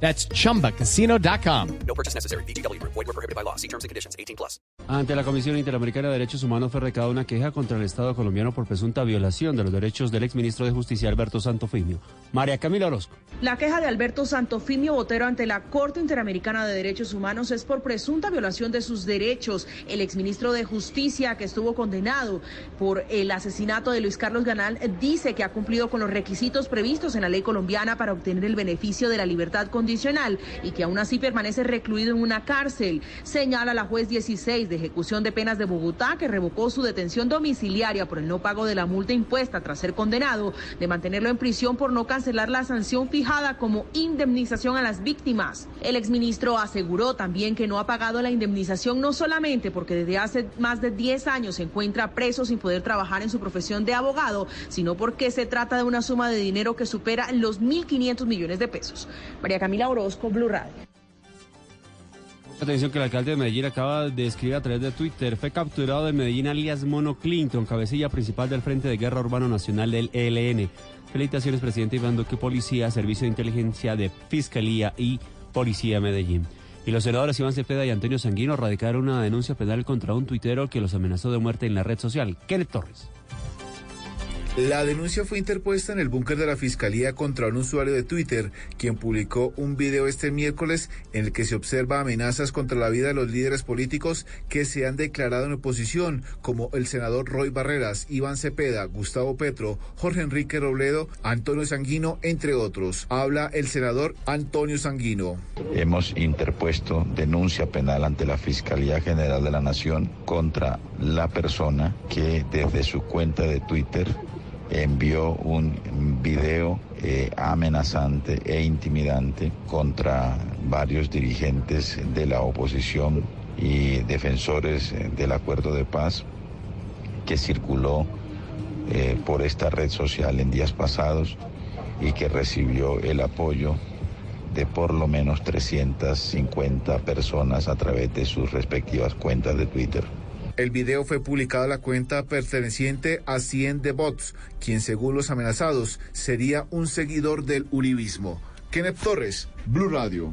That's chumbacasino.com. No purchase necessary. BGW. Void were prohibited by law. See terms and conditions. 18 plus. Ante la Comisión Interamericana de Derechos Humanos fue recabada una queja contra el Estado colombiano por presunta violación de los derechos del exministro de Justicia Alberto Santofimio. María Camila Orozco. La queja de Alberto Santofimio Botero ante la Corte Interamericana de Derechos Humanos es por presunta violación de sus derechos. El exministro de Justicia, que estuvo condenado por el asesinato de Luis Carlos Ganal, dice que ha cumplido con los requisitos previstos en la ley colombiana para obtener el beneficio de la libertad condicional y que aún así permanece recluido en una cárcel. Señala la juez 16 de ejecución de penas de Bogotá que revocó su detención domiciliaria por el no pago de la multa impuesta tras ser condenado, de mantenerlo en prisión por no cancelar la sanción fijada como indemnización a las víctimas. El exministro aseguró también que no ha pagado la indemnización no solamente porque desde hace más de 10 años se encuentra preso sin poder trabajar en su profesión de abogado, sino porque se trata de una suma de dinero que supera los 1.500 millones de pesos. María Camila Orozco, Blue Radio. Atención que el alcalde de Medellín acaba de escribir a través de Twitter. Fue capturado en Medellín alias Mono Clinton, cabecilla principal del Frente de Guerra Urbano Nacional del ELN. Felicitaciones, presidente Iván Duque, Policía, Servicio de Inteligencia de Fiscalía y Policía de Medellín. Y los senadores Iván Cepeda y Antonio Sanguino radicaron una denuncia penal contra un tuitero que los amenazó de muerte en la red social. Kenneth Torres. La denuncia fue interpuesta en el búnker de la Fiscalía contra un usuario de Twitter, quien publicó un video este miércoles en el que se observa amenazas contra la vida de los líderes políticos que se han declarado en oposición, como el senador Roy Barreras, Iván Cepeda, Gustavo Petro, Jorge Enrique Robledo, Antonio Sanguino, entre otros. Habla el senador Antonio Sanguino. Hemos interpuesto denuncia penal ante la Fiscalía General de la Nación contra la persona que desde su cuenta de Twitter envió un video eh, amenazante e intimidante contra varios dirigentes de la oposición y defensores del acuerdo de paz que circuló eh, por esta red social en días pasados y que recibió el apoyo de por lo menos 350 personas a través de sus respectivas cuentas de Twitter. El video fue publicado a la cuenta perteneciente a 100 de Bots, quien según los amenazados sería un seguidor del uribismo. Kenneth Torres, Blue Radio.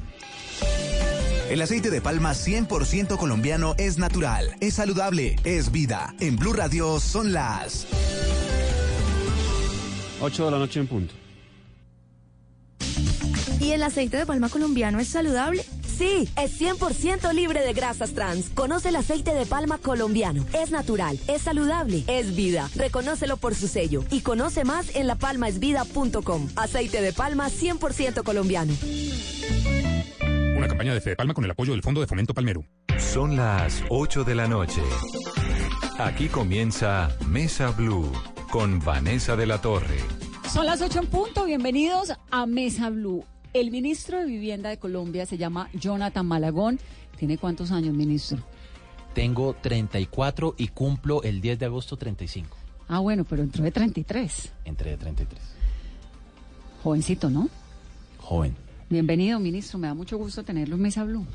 El aceite de palma 100% colombiano es natural, es saludable, es vida. En Blue Radio son las 8 de la noche en punto. ¿Y el aceite de palma colombiano es saludable? Sí, es 100% libre de grasas trans. Conoce el aceite de palma colombiano. Es natural, es saludable, es vida. Reconócelo por su sello y conoce más en lapalmaesvida.com. Aceite de palma 100% colombiano. Una campaña de Fede Palma con el apoyo del Fondo de Fomento Palmero. Son las 8 de la noche. Aquí comienza Mesa Blue con Vanessa de la Torre. Son las 8 en punto. Bienvenidos a Mesa Blue. El ministro de Vivienda de Colombia se llama Jonathan Malagón. ¿Tiene cuántos años, ministro? Tengo 34 y cumplo el 10 de agosto 35. Ah, bueno, pero entró de 33. Entré de 33. Jovencito, ¿no? Joven. Bienvenido, ministro. Me da mucho gusto tenerlo en Mesa Blue.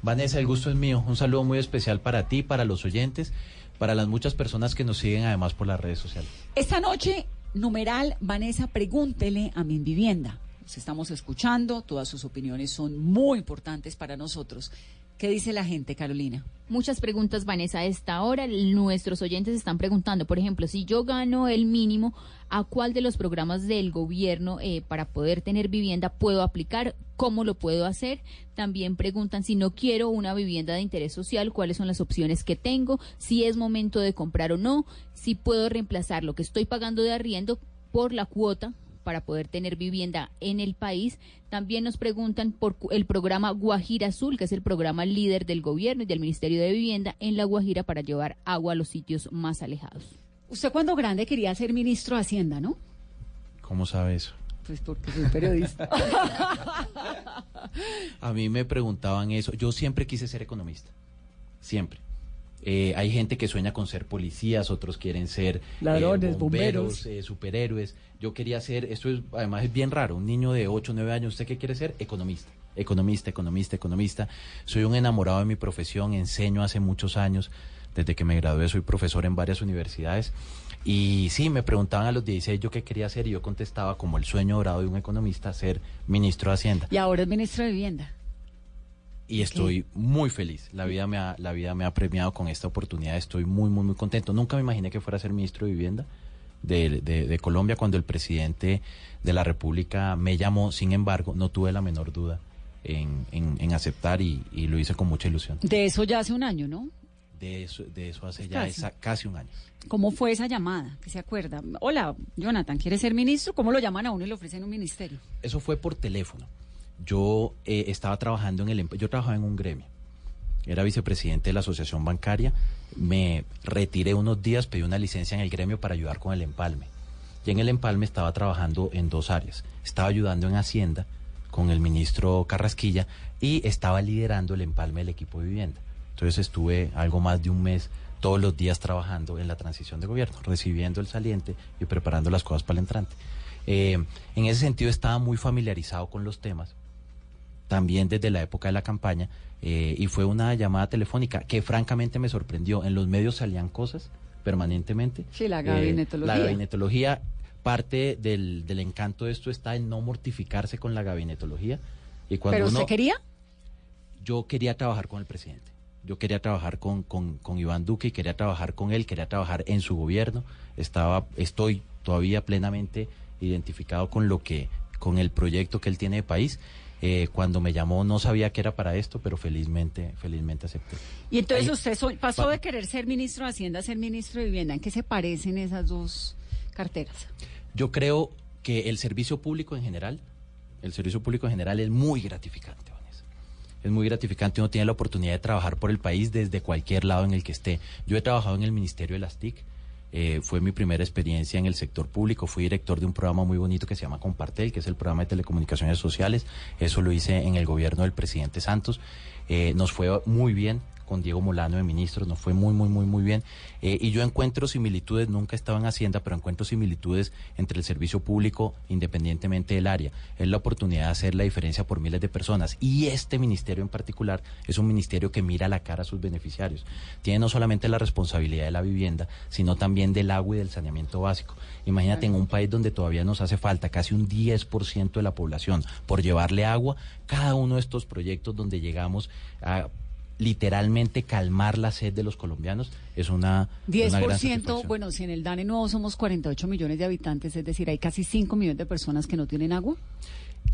Vanessa, el gusto es mío. Un saludo muy especial para ti, para los oyentes, para las muchas personas que nos siguen además por las redes sociales. Esta noche, numeral, Vanessa, pregúntele a mi vivienda estamos escuchando, todas sus opiniones son muy importantes para nosotros. ¿Qué dice la gente, Carolina? Muchas preguntas, Vanessa. A esta hora nuestros oyentes están preguntando, por ejemplo, si yo gano el mínimo, ¿a cuál de los programas del gobierno eh, para poder tener vivienda puedo aplicar? ¿Cómo lo puedo hacer? También preguntan si no quiero una vivienda de interés social, cuáles son las opciones que tengo, si es momento de comprar o no, si puedo reemplazar lo que estoy pagando de arriendo por la cuota para poder tener vivienda en el país. También nos preguntan por el programa Guajira Azul, que es el programa líder del gobierno y del Ministerio de Vivienda en La Guajira para llevar agua a los sitios más alejados. Usted cuando grande quería ser ministro de Hacienda, ¿no? ¿Cómo sabe eso? Pues porque soy periodista. a mí me preguntaban eso. Yo siempre quise ser economista. siempre. Eh, hay gente que sueña con ser policías, otros quieren ser eh, Ladrones, bomberos, bomberos. eh, superhéroes. Yo quería ser, esto es, además es bien raro, un niño de 8 o 9 años, ¿usted qué quiere ser? Economista. Economista, economista, economista. Soy un enamorado de mi profesión, enseño hace muchos años. Desde que me gradué soy profesor en varias universidades. Y sí, me preguntaban a los 16 yo qué quería hacer y yo contestaba como el sueño dorado de un economista, ser ministro de Hacienda. Y ahora es ministro de Vivienda. Y estoy muy feliz. La vida, me ha, la vida me ha premiado con esta oportunidad. Estoy muy, muy, muy contento. Nunca me imaginé que fuera a ser ministro de Vivienda de, de- de Colombia cuando el presidente de la República me llamó. Sin embargo, no tuve la menor duda en, en- en aceptar y, y lo hice con mucha ilusión. De eso ya hace un año, ¿no? De eso, de eso hace ya Casi. esa- casi un año. ¿Cómo fue esa llamada? ¿Qué se acuerda? Hola, Jonathan, ¿quieres ser ministro? ¿Cómo lo llaman a uno y le ofrecen un ministerio? Eso fue por teléfono. Yo eh, estaba trabajando en el... Yo trabajaba en un gremio. Era vicepresidente de la asociación bancaria. Me retiré unos días, pedí una licencia en el gremio para ayudar con el empalme. Y en el empalme estaba trabajando en dos áreas. Estaba ayudando en Hacienda con el ministro Carrasquilla y estaba liderando el empalme del equipo de vivienda. Entonces estuve algo más de un mes todos los días trabajando en la transición de gobierno, recibiendo el saliente y preparando las cosas para el entrante. Eh, en ese sentido estaba muy familiarizado con los temas, también desde la época de la campaña, eh, y fue una llamada telefónica que francamente me sorprendió. En los medios salían cosas permanentemente. Sí, la Eh, gabinetología. la gabinetología, parte del, del encanto de esto está en no mortificarse con la gabinetología. Y cuando ¿Pero uno- usted quería? yo quería trabajar con el presidente. Yo quería trabajar con, con, con Iván Duque y quería trabajar con él, quería trabajar en su gobierno. Estaba, estoy todavía plenamente identificado con lo que, con el proyecto que él tiene de país. Eh, cuando me llamó no sabía que era para esto, pero felizmente, felizmente acepté. Y entonces Ahí- usted so- pasó pa- de querer ser ministro de Hacienda a ser ministro de Vivienda. ¿En qué se parecen esas dos carteras? Yo creo que el servicio público en general, el servicio público en general es muy gratificante, Vanessa. Es muy gratificante, uno tiene la oportunidad de trabajar por el país desde cualquier lado en el que esté. Yo he trabajado en el Ministerio de las TIC, eh, fue mi primera experiencia en el sector público, fui director de un programa muy bonito que se llama Compartel, que es el programa de telecomunicaciones sociales, eso lo hice en el gobierno del presidente Santos, Eh, nos fue muy bien con Diego Molano de ministros, nos fue muy, muy, muy, muy bien. Eh, y yo encuentro similitudes, nunca estaba en Hacienda, pero encuentro similitudes entre el servicio público independientemente del área. Es la oportunidad de hacer la diferencia por miles de personas. Y este ministerio en particular es un ministerio que mira la cara a sus beneficiarios. Tiene no solamente la responsabilidad de la vivienda, sino también del agua y del saneamiento básico. Imagínate en un país donde todavía nos hace falta casi un 10% de la población por llevarle agua, cada uno de estos proyectos donde llegamos a literalmente calmar la sed de los colombianos es una, una gran 10%, satisfacción. bueno, si en el DANE nuevo somos 48 millones de habitantes, es decir, hay casi 5 millones de personas que no tienen agua.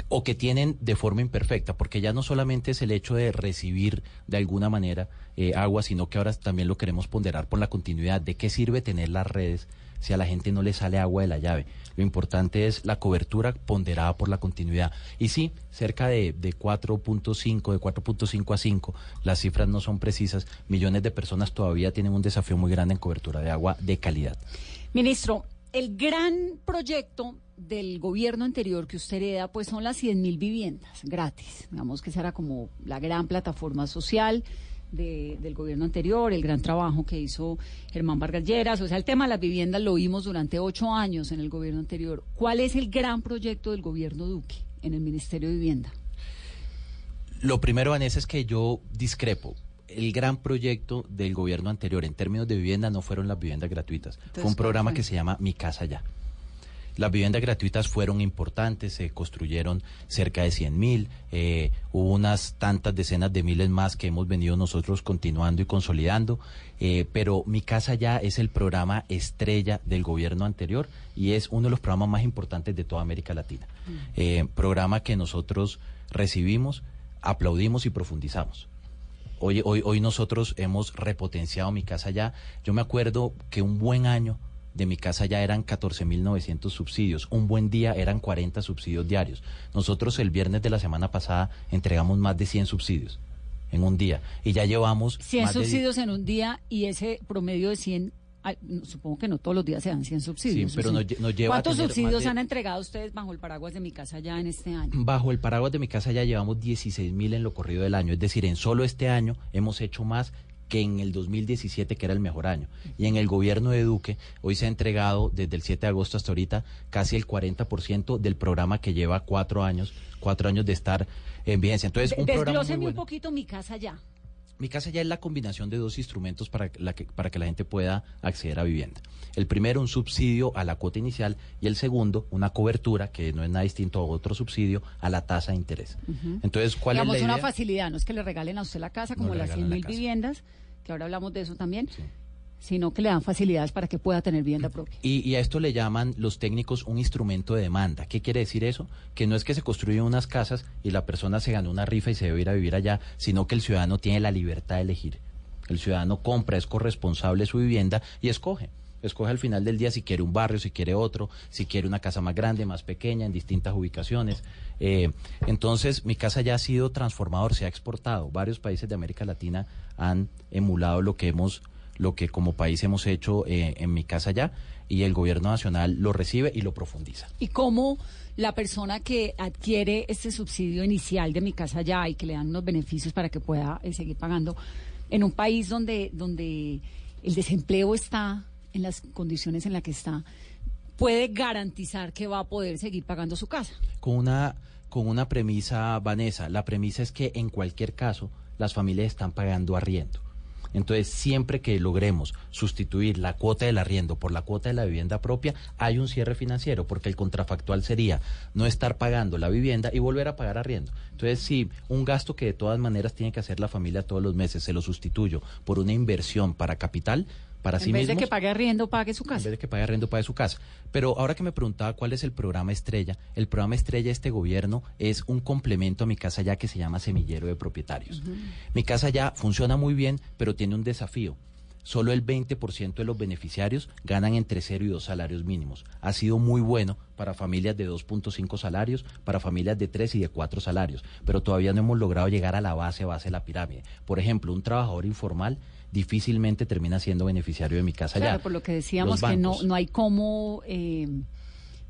o que tienen de forma imperfecta, porque ya no solamente es el hecho de recibir de alguna manera eh, agua, sino que ahora también lo queremos ponderar por la continuidad. ¿De qué sirve tener las redes si a la gente no le sale agua de la llave? Lo importante es la cobertura ponderada por la continuidad. Y sí, cerca de, de 4.5, de 4.5 a 5, las cifras no son precisas, millones de personas todavía tienen un desafío muy grande en cobertura de agua de calidad. Ministro, el gran proyecto del gobierno anterior que usted hereda, pues son las 100 mil viviendas gratis. Digamos que esa era como la gran plataforma social de- del gobierno anterior, el gran trabajo que hizo Germán Vargas Lleras. O sea, el tema de las viviendas lo vimos durante ocho años en el gobierno anterior. ¿Cuál es el gran proyecto del gobierno Duque en el Ministerio de Vivienda? Lo primero, Vanessa, es que yo discrepo. El gran proyecto del gobierno anterior en términos de vivienda no fueron las viviendas gratuitas. fue un ¿cuál programa fue? que se llama Mi Casa Ya. Las viviendas gratuitas fueron importantes, se construyeron cerca de 100 mil, eh, hubo unas tantas decenas de miles más que hemos venido nosotros continuando y consolidando, eh, pero Mi Casa Ya es el programa estrella del gobierno anterior y es uno de los programas más importantes de toda América Latina. Eh, programa que nosotros recibimos, aplaudimos y profundizamos. Hoy, hoy, hoy nosotros hemos repotenciado mi casa ya. Yo me acuerdo que un buen año de mi casa ya eran 14.900 subsidios. Un buen día eran 40 subsidios diarios. Nosotros el viernes de la semana pasada entregamos más de 100 subsidios en un día. Y ya llevamos... 100 más de- subsidios en un día y ese promedio de 100, ay, no, supongo que no todos los días se dan 100 subsidios. Sí, pero ¿o nos lle- nos lleva ¿Cuántos subsidios de- han entregado ustedes bajo el paraguas de mi casa ya en este año? Bajo el paraguas de mi casa ya llevamos 16 mil en lo corrido del año. Es decir, en solo este año hemos hecho más que en el 2017, que era el mejor año. Y en el gobierno de Duque, hoy se ha entregado desde el 7 de agosto hasta ahorita casi el 40% del programa que lleva cuatro años, cuatro años de estar en vigencia. Entonces, un programa muy Desglóseme un bueno. poquito mi casa ya. Mi casa ya es la combinación de dos instrumentos para, la que, para que la gente pueda acceder a vivienda. El primero, un subsidio a la cuota inicial y el segundo, una cobertura, que no es nada distinto a otro subsidio, a la tasa de interés. Entonces, ¿cuál Digamos es la una idea? facilidad, no es que le regalen a usted la casa como las regalan 100 la mil viviendas, que ahora hablamos de eso también, sino que le dan facilidades para que pueda tener vivienda propia. Y, y a esto le llaman los técnicos un instrumento de demanda. ¿Qué quiere decir eso? Que no es que se construyen unas casas y la persona se ganó una rifa y se debe ir a vivir allá, sino que el ciudadano tiene la libertad de elegir. El ciudadano compra, es corresponsable de su vivienda y escoge. Escoge al final del día si quiere un barrio, si quiere otro, si quiere una casa más grande, más pequeña, en distintas ubicaciones. Eh, entonces, mi casa ya ha sido transformador, se ha exportado. Varios países de América Latina han emulado lo que hemos, lo que como país hemos hecho eh, en mi casa ya, y el gobierno nacional lo recibe y lo profundiza. ¿Y cómo la persona que adquiere este subsidio inicial de mi casa ya y que le dan unos beneficios para que pueda eh, seguir pagando en un país donde, donde el desempleo está en las condiciones en las que está, puede garantizar que va a poder seguir pagando su casa? con una con una premisa, Vanessa. La premisa es que en cualquier caso las familias están pagando arriendo. Entonces, siempre que logremos sustituir la cuota del arriendo por la cuota de la vivienda propia, hay un cierre financiero, porque el contrafactual sería no estar pagando la vivienda y volver a pagar arriendo. Entonces, si un gasto que de todas maneras tiene que hacer la familia todos los meses, se lo sustituyo por una inversión para capital, para sí en vez mismos, de que pague arriendo, pague su en casa. vez de que pague arriendo, pague su casa. Pero ahora que me preguntaba cuál es el programa estrella, el programa estrella de este gobierno es un complemento a mi casa ya que se llama Semillero de Propietarios. Mi casa ya funciona muy bien, pero tiene un desafío. Solo el 20% de los beneficiarios ganan entre 0 y 2 salarios mínimos. Ha sido muy bueno para familias de 2.5 salarios, para familias de 3 y de 4 salarios, pero todavía no hemos logrado llegar a la base, base de la pirámide. Por ejemplo, un trabajador informal difícilmente termina siendo beneficiario de mi casa Claro, ya. por lo que decíamos que no, no hay cómo eh,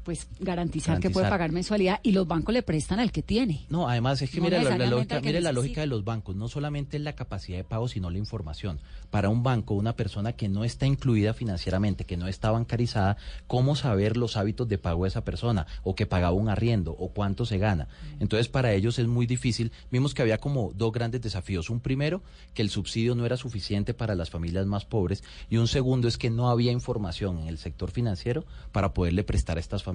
pues garantizar, que puede pagar mensualidad y los bancos le prestan al que tiene. No, además es que No mire la, lógica, que mire la lógica de los bancos, no solamente es la capacidad de pago, sino la información. Para un banco, una persona que no está incluida financieramente, que no está bancarizada, ¿cómo saber los hábitos de pago de esa persona? O que pagaba un arriendo, o cuánto se gana. Entonces, para ellos es muy difícil. Vimos que había como dos grandes desafíos. Un primero, que el subsidio no era suficiente para las familias más pobres. Y un segundo es que no había información en el sector financiero para poderle prestar a estas familias.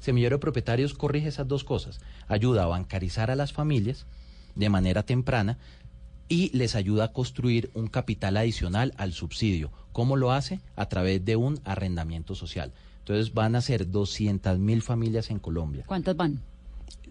Semillero de Propietarios corrige esas dos cosas. Ayuda a bancarizar a las familias de manera temprana y les ayuda a construir un capital adicional al subsidio. ¿Cómo lo hace? A través de un arrendamiento social. Entonces van a ser 200 mil familias en Colombia. ¿Cuántas van?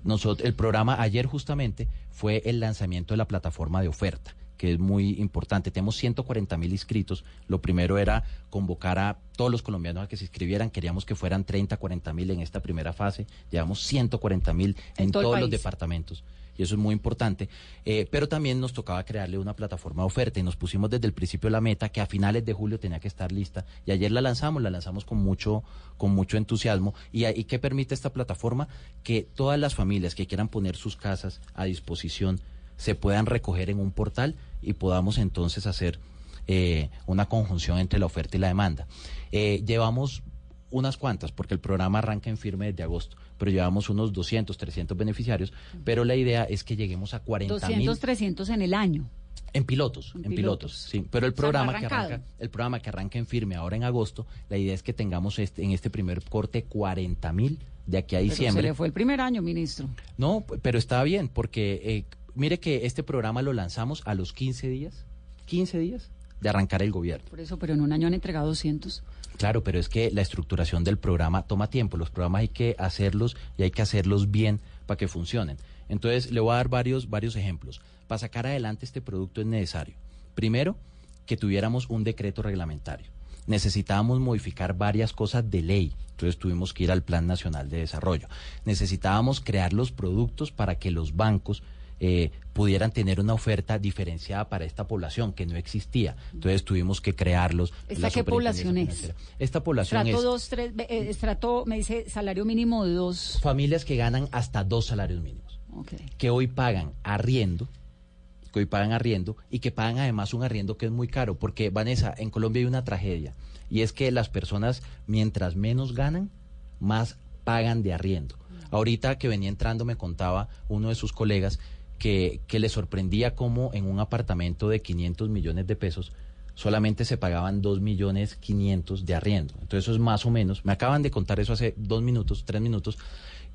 Nosotros, el programa ayer justamente fue el lanzamiento de la plataforma de oferta que es muy importante. Tenemos 140 mil inscritos. Lo primero era convocar a todos los colombianos a que se inscribieran. Queríamos que fueran 30, 40 mil en esta primera fase. Llevamos 140 mil en, En todo el todos los departamentos. Y eso es muy importante. Eh, pero también nos tocaba crearle una plataforma de oferta y nos pusimos desde el principio la meta que a finales de julio tenía que estar lista. Y ayer la lanzamos, la lanzamos con mucho, con mucho entusiasmo. ¿Y, y qué permite esta plataforma? Que todas las familias que quieran poner sus casas a disposición se puedan recoger en un portal y podamos entonces hacer eh, una conjunción entre la oferta y la demanda. Eh, llevamos unas cuantas, porque el programa arranca en firme desde agosto, pero llevamos unos 200, 300 beneficiarios, pero la idea es que lleguemos a 40 200, mil 300 en el año. en pilotos, En en, pilotos. pilotos. sí. Pero el programa que arranca, el programa que arranca en firme ahora en agosto, la idea es que tengamos este, en este primer corte 40 mil de aquí a Pero se diciembre. le fue el primer año, ministro. No, pero está bien, porque eh, mire que este programa lo lanzamos a los 15 días, 15 días de arrancar el gobierno. Por eso, pero en un año han entregado 200. Claro, pero es que la estructuración del programa toma tiempo. Los programas hay que hacerlos y hay que hacerlos bien para que funcionen. Entonces, le voy a dar varios, varios ejemplos. Para sacar adelante este producto es necesario, primero, que tuviéramos un decreto reglamentario. Necesitábamos modificar varias cosas de ley, entonces tuvimos que ir al Plan Nacional de Desarrollo. Necesitábamos crear los productos para que los bancos eh, pudieran tener una oferta diferenciada para esta población que no existía. Entonces tuvimos que crearlos. ¿Esta qué población es? Esta población Estrato es 2, 3, eh, estrato, me dice salario mínimo de dos. familias que ganan hasta dos salarios mínimos, Ok. que hoy pagan arriendo que hoy pagan arriendo y que pagan además un arriendo que es muy caro, porque Vanessa, en Colombia hay una tragedia y es que las personas mientras menos ganan, más pagan de arriendo. Ahorita que venía entrando me contaba uno de sus colegas que, que le sorprendía cómo en un apartamento de 500 millones de pesos solamente se pagaban 2 millones 500 de arriendo. Entonces eso es más o menos, me acaban de contar eso hace dos minutos, tres minutos,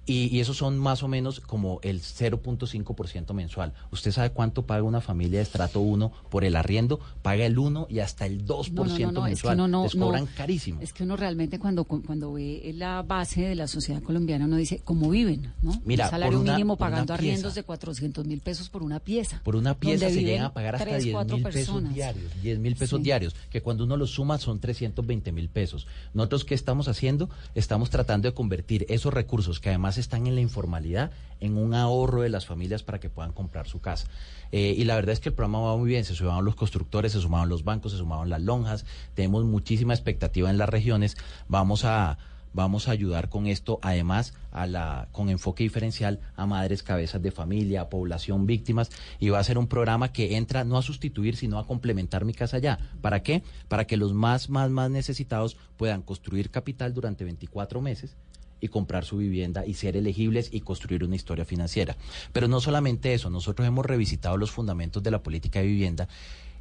y, y esos son más o menos como el 0.5% mensual. ¿Usted sabe cuánto paga una familia de estrato 1 por el arriendo? Paga el 1 y hasta el 2% No, no, no, no, es que mensual. cobran carísimo. Es que uno realmente cuando, cuando ve la base de la sociedad colombiana, uno dice, ¿cómo viven? ¿no? Mira, Un salario por una- mínimo pagando pieza. arriendos de 400 mil pesos por una pieza. Por una pieza se llegan a pagar hasta tres, 10 cuatro mil pesos diarios. 10 mil pesos Sí. diarios, que cuando uno los suma son 320 mil pesos. Nosotros, ¿qué estamos haciendo? Estamos tratando de convertir esos recursos, que además están en la informalidad, en un ahorro de las familias para que puedan comprar su casa. Eh, y la verdad es que el programa va muy bien. Se sumaron los constructores, se sumaron los bancos, se sumaron las lonjas. Tenemos muchísima expectativa en las regiones. Vamos a vamos a ayudar con esto, además, a la, con enfoque diferencial a madres cabezas de familia, a población víctimas, y va a ser un programa que entra no a sustituir, sino a complementar mi casa ya. ¿Para qué? Para que los más, más, más necesitados puedan construir capital durante 24 meses y comprar su vivienda y ser elegibles y construir una historia financiera. Pero no solamente eso, nosotros hemos revisitado los fundamentos de la política de vivienda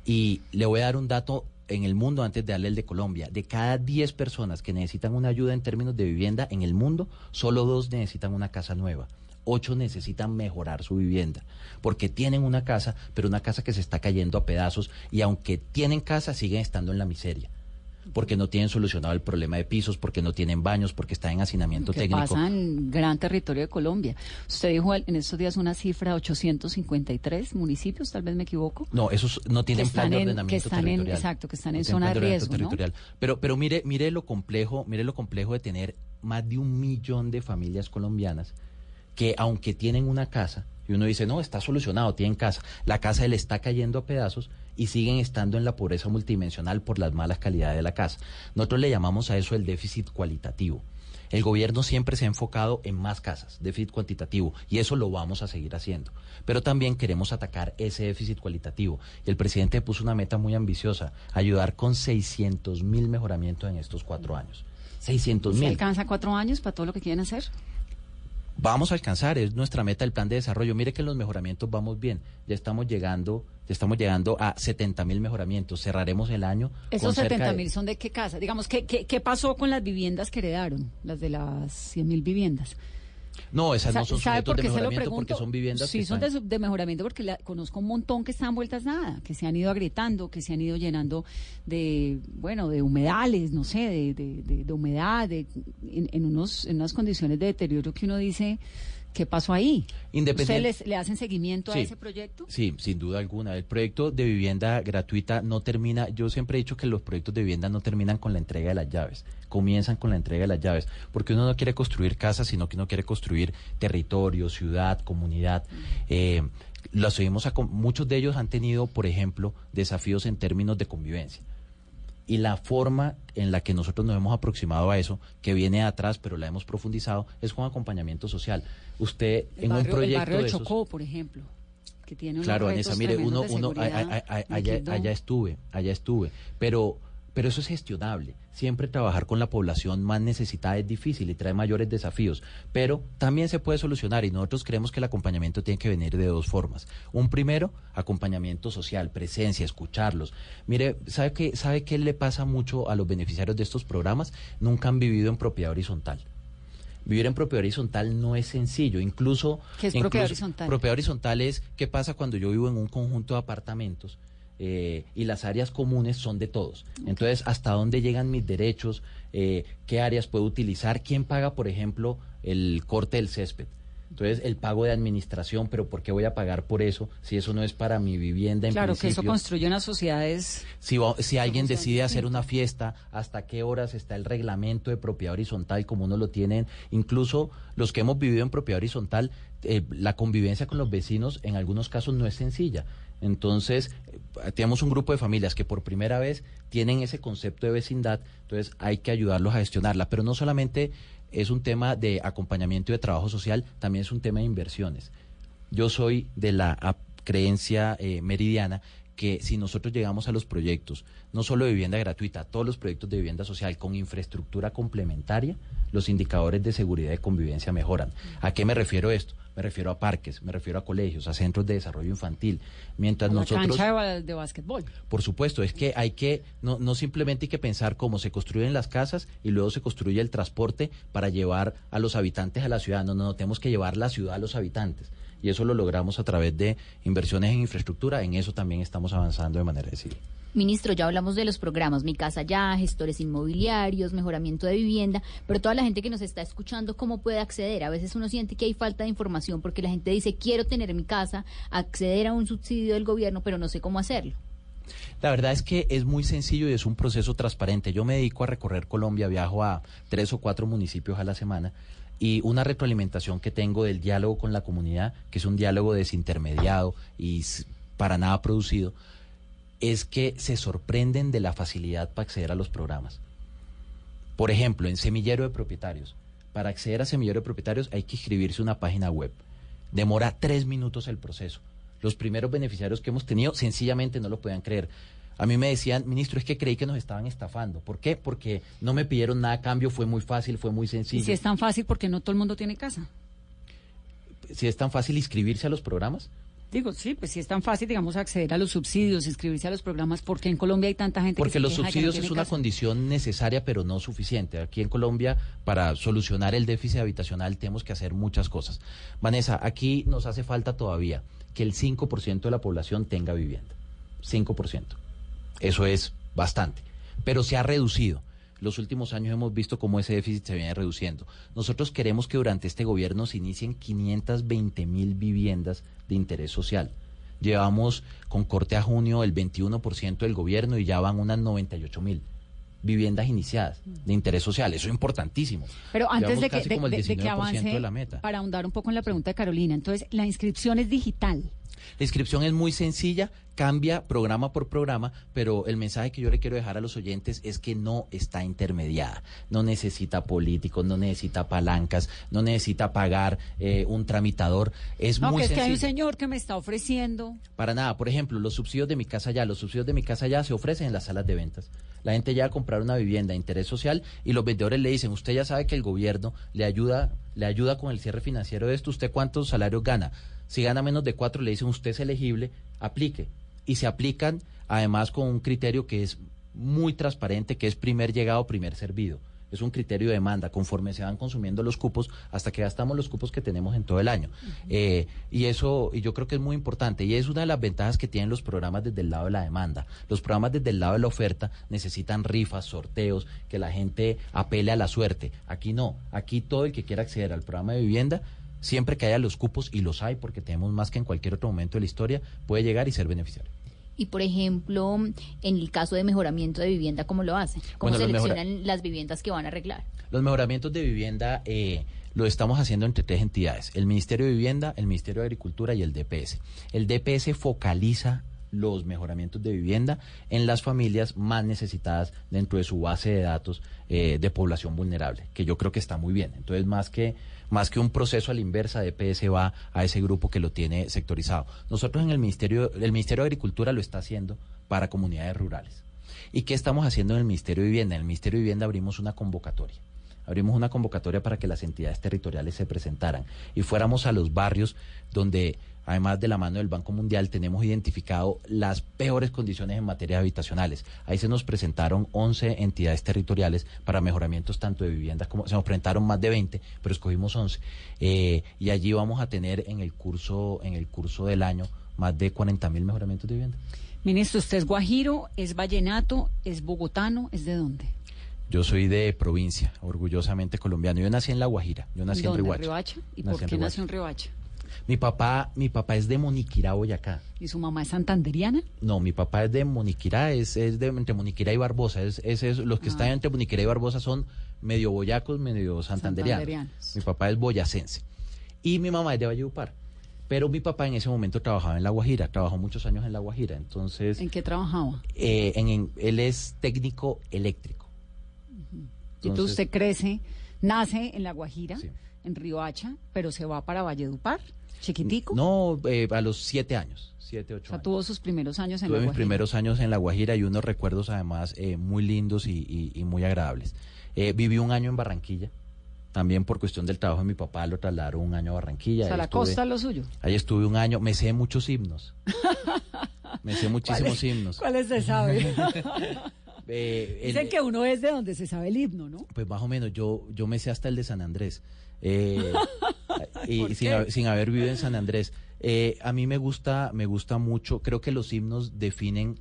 y le voy a dar un dato en el mundo antes de darle el de Colombia. De cada 10 personas que necesitan una ayuda en términos de vivienda en el mundo, solo dos necesitan una casa nueva. Ocho necesitan mejorar su vivienda, porque tienen una casa, pero una casa que se está cayendo a pedazos y aunque tienen casa, siguen estando en la miseria porque no tienen solucionado el problema de pisos, porque no tienen baños, porque está en hacinamiento que técnico. pasa en gran territorio de Colombia. Usted dijo en estos días una cifra, 853 municipios, tal vez me equivoco. No, esos no tienen plan están de en- ordenamiento que están en- territorial. exacto, que están No en zona de riesgo, ¿no? territorial. Pero, pero mire, mire lo complejo, mire lo complejo de tener más de un millón de familias colombianas que aunque tienen una casa, y uno dice, no, está solucionado, tienen casa, la casa le está cayendo a pedazos y siguen estando en la pobreza multidimensional por las malas calidades de la casa. Nosotros le llamamos a eso el déficit cualitativo. El gobierno siempre se ha enfocado en más casas, déficit cuantitativo, y eso lo vamos a seguir haciendo. Pero también queremos atacar ese déficit cualitativo. Y el presidente puso una meta muy ambiciosa, ayudar con 600 mil mejoramientos en estos cuatro años. 600 ¿Se mil. alcanza cuatro años para todo lo que quieren hacer? Vamos a alcanzar, es nuestra meta el plan de desarrollo. Mire que en los mejoramientos vamos bien. Ya estamos llegando, ya estamos llegando a 70 mil mejoramientos. Cerraremos el año. Esos con cerca 70 de- mil son de qué casa? Digamos, ¿qué, qué, qué pasó con las viviendas que heredaron? Las de las 100 mil viviendas. No, esas no son ¿Sabe sujetos de mejoramiento pregunto? porque son viviendas Sí, que son de, están- su- de mejoramiento porque la- conozco un montón que están vueltas nada, que se han ido agrietando, que se han ido llenando de, bueno, de humedales, no sé, de, de, de- de humedad, de- en, en unos, en unas condiciones de deterioro que uno dice, ¿qué pasó ahí? Independiente- ¿Ustedes le hacen seguimiento Sí. a ese proyecto? Sí, sin duda alguna. El proyecto de vivienda gratuita no termina, yo siempre he dicho que los proyectos de vivienda no terminan con la entrega de las llaves, comienzan con la entrega de las llaves, porque uno no quiere construir casas, sino que uno quiere construir territorio, ciudad, comunidad. Eh, lo seguimos a, muchos de ellos han tenido, por ejemplo, desafíos en términos de convivencia. Y la forma en la que nosotros nos hemos aproximado a eso, que viene atrás, pero la hemos profundizado, es con acompañamiento social. Usted El en barrio, un proyecto el barrio de esos- Chocó, por ejemplo, que tiene unos Claro, Vanessa, mire, uno, uno, a- allá, allá estuve, allá estuve, pero, pero eso es gestionable. Siempre trabajar con la población más necesitada es difícil y trae mayores desafíos, pero también se puede solucionar y nosotros creemos que el acompañamiento tiene que venir de dos formas. Un primero, acompañamiento social, presencia, escucharlos. Mire, ¿sabe qué, ¿sabe qué le pasa mucho a los beneficiarios de estos programas? Nunca han vivido en propiedad horizontal. Vivir en propiedad horizontal no es sencillo, incluso... ¿Qué es propiedad horizontal? Propiedad horizontal es qué pasa cuando yo vivo en un conjunto de apartamentos eh, y las áreas comunes son de todos. Entonces, ¿hasta dónde llegan mis derechos? Eh, ¿Qué áreas puedo utilizar? ¿Quién paga, por ejemplo, el corte del césped? Entonces, el pago de administración, pero ¿por qué voy a pagar por eso si eso no es para mi vivienda en Claro, que eso construye unas sociedades Si, si alguien decide hacer una fiesta, hasta qué horas está el reglamento de propiedad horizontal, como uno lo tiene. Incluso los que hemos vivido en propiedad horizontal, eh, la convivencia con los vecinos en algunos casos no es sencilla. Entonces, eh, tenemos un grupo de familias que por primera vez tienen ese concepto de vecindad, entonces hay que ayudarlos a gestionarla. Pero no solamente es un tema de acompañamiento y de trabajo social, también es un tema de inversiones. Yo soy de la creencia eh, meridiana que si nosotros llegamos a los proyectos, no solo de vivienda gratuita, todos los proyectos de vivienda social con infraestructura complementaria, los indicadores de seguridad y convivencia mejoran. ¿A qué me refiero esto? Me refiero a parques, me refiero a colegios, a centros de desarrollo infantil. Mientras A la nosotros... cancha de, de básquetbol. Por supuesto, es que hay que, no, no simplemente hay que pensar cómo se construyen las casas y luego se construye el transporte para llevar a los habitantes a la ciudad. No, no, no, tenemos que llevar la ciudad a los habitantes. Y eso lo logramos a través de inversiones en infraestructura. En eso también estamos avanzando de manera decidida. Ministro, ya hablamos de los programas Mi Casa Ya, gestores inmobiliarios, mejoramiento de vivienda, pero toda la gente que nos está escuchando, ¿cómo puede acceder? A veces uno siente que hay falta de información porque la gente dice, quiero tener mi casa, acceder a un subsidio del gobierno, pero no sé cómo hacerlo. La verdad es que es muy sencillo y es un proceso transparente. Yo me dedico a recorrer Colombia, viajo a tres o cuatro municipios a la semana y una retroalimentación que tengo del diálogo con la comunidad, que es un diálogo desintermediado y para nada producido, es que se sorprenden de la facilidad para acceder a los programas. Por ejemplo, en Semillero de Propietarios. Para acceder a Semillero de Propietarios hay que inscribirse a una página web. Demora tres minutos el proceso. Los primeros beneficiarios que hemos tenido sencillamente no lo podían creer. A mí me decían, ministro, es que creí que nos estaban estafando. ¿Por qué? Porque no me pidieron nada a cambio, fue muy fácil, fue muy Y sencillo. si es tan fácil, porque no todo el mundo tiene casa. si es tan fácil inscribirse a los programas. Digo, sí, pues si es tan fácil, digamos, acceder a los subsidios, inscribirse a los programas, porque en Colombia hay tanta gente que Porque se los queja de que no subsidios es una condición necesaria, pero no suficiente. Aquí en Colombia, para solucionar el déficit habitacional, tenemos que hacer muchas cosas. Vanessa, aquí nos hace falta todavía que el 5% de la población tenga vivienda. 5%. Eso es bastante. Pero se ha reducido. Los últimos años hemos visto cómo ese déficit se viene reduciendo. Nosotros queremos que durante este gobierno se inicien 520 mil viviendas de interés social. Llevamos con corte a junio el 21% del gobierno y ya van unas 98 mil viviendas iniciadas de interés social. Eso es importantísimo. Pero antes de que, de- de- de que 19% avance, de la meta. para ahondar un poco en la pregunta de Carolina, entonces, la inscripción es digital. La inscripción es muy sencilla, cambia programa por programa, pero el mensaje que yo le quiero dejar a los oyentes es que no está intermediada. No necesita políticos, no necesita palancas, no necesita pagar eh, un tramitador. Es No, muy que es que sencillo. hay un señor que me está ofreciendo. Para nada. Por ejemplo, los subsidios de mi casa ya, los subsidios de mi casa ya se ofrecen en las salas de ventas. La gente llega a comprar una vivienda de interés social y los vendedores le dicen, usted ya sabe que el gobierno le ayuda, le ayuda con el cierre financiero de esto, ¿usted cuántos salarios gana? Si gana menos de cuatro, le dicen, usted es elegible, aplique. Y se aplican además con un criterio que es muy transparente, que es primer llegado, primer servido. Es un criterio de demanda, conforme se van consumiendo los cupos hasta que gastamos los cupos que tenemos en todo el año. Eh, y eso, y yo creo que es muy importante, y es una de las ventajas que tienen los programas desde el lado de la demanda. Los programas desde el lado de la oferta necesitan rifas, sorteos, que la gente apele a la suerte. Aquí no, aquí todo el que quiera acceder al programa de vivienda, siempre que haya los cupos, y los hay porque tenemos más que en cualquier otro momento de la historia, puede llegar y ser beneficiario. Y, por ejemplo, en el caso de mejoramiento de vivienda, ¿cómo lo hacen? ¿Cómo Bueno, los mejora- seleccionan las viviendas que van a arreglar? Los mejoramientos de vivienda eh, lo estamos haciendo entre tres entidades, el Ministerio de Vivienda, el Ministerio de Agricultura y el DPS. El DPS focaliza los mejoramientos de vivienda en las familias más necesitadas dentro de su base de datos eh, de población vulnerable, que yo creo que está muy bien. Entonces, más que, más que un proceso a la inversa, DPS va a ese grupo que lo tiene sectorizado. Nosotros en el Ministerio, el Ministerio de Agricultura lo está haciendo para comunidades rurales. ¿Y qué estamos haciendo en el Ministerio de Vivienda? En el Ministerio de Vivienda abrimos una convocatoria. Abrimos una convocatoria para que las entidades territoriales se presentaran y fuéramos a los barrios donde, además de la mano del Banco Mundial, tenemos identificado las peores condiciones en materia habitacionales. Ahí se nos presentaron 11 entidades territoriales para mejoramientos tanto de viviendas como se nos presentaron más de 20, pero escogimos 11. Eh, y allí vamos a tener en el curso, en el curso del año más de 40 mil mejoramientos de vivienda. Ministro, ¿usted es guajiro, es vallenato, es bogotano, es de dónde? Yo soy de provincia, orgullosamente colombiano. Yo nací en La Guajira, yo nací en ¿Dónde? Riohacha. Riohacha? ¿Y Nací por en qué nació en Riohacha? Mi papá, mi papá es de Moniquirá, Boyacá. ¿Y su mamá es santanderiana? No, mi papá es de Moniquirá, es, es de entre Moniquirá y Barbosa. Es, es, es- los que Ah. están entre Moniquirá y Barbosa son medio boyacos, medio santanderianos. Santanderianos. Mi papá es boyacense. Y mi mamá es de Valledupar. Pero mi papá en ese momento trabajaba en La Guajira, trabajó muchos años en La Guajira. Entonces, ¿En qué trabajaba? eh, en- en- él es técnico eléctrico. Y tú Entonces- usted crece, nace en La Guajira, en Riohacha, pero se va para Valledupar, chiquitico. No, eh, a los siete años, siete, o ocho sea, años. tuvo sus primeros años en Tuve la mis Guajira. primeros años en La Guajira y unos recuerdos además eh, muy lindos y, y- y muy agradables. Eh, viví un año en Barranquilla, también por cuestión del trabajo de mi papá lo trasladaron un año a Barranquilla. O sea, Ahí la estuve- costa lo suyo. Ahí estuve un año, me sé muchos himnos. me sé muchísimos ¿Cuáles- himnos. ¿Cuáles se sabe? Eh, el- Dicen que uno es de donde se sabe el himno, ¿no? Pues más o menos, yo, yo me sé hasta el de San Andrés. Eh, y ¿Por sin, sin haber vivido en San Andrés. Eh, a mí me gusta, me gusta mucho, creo que los himnos definen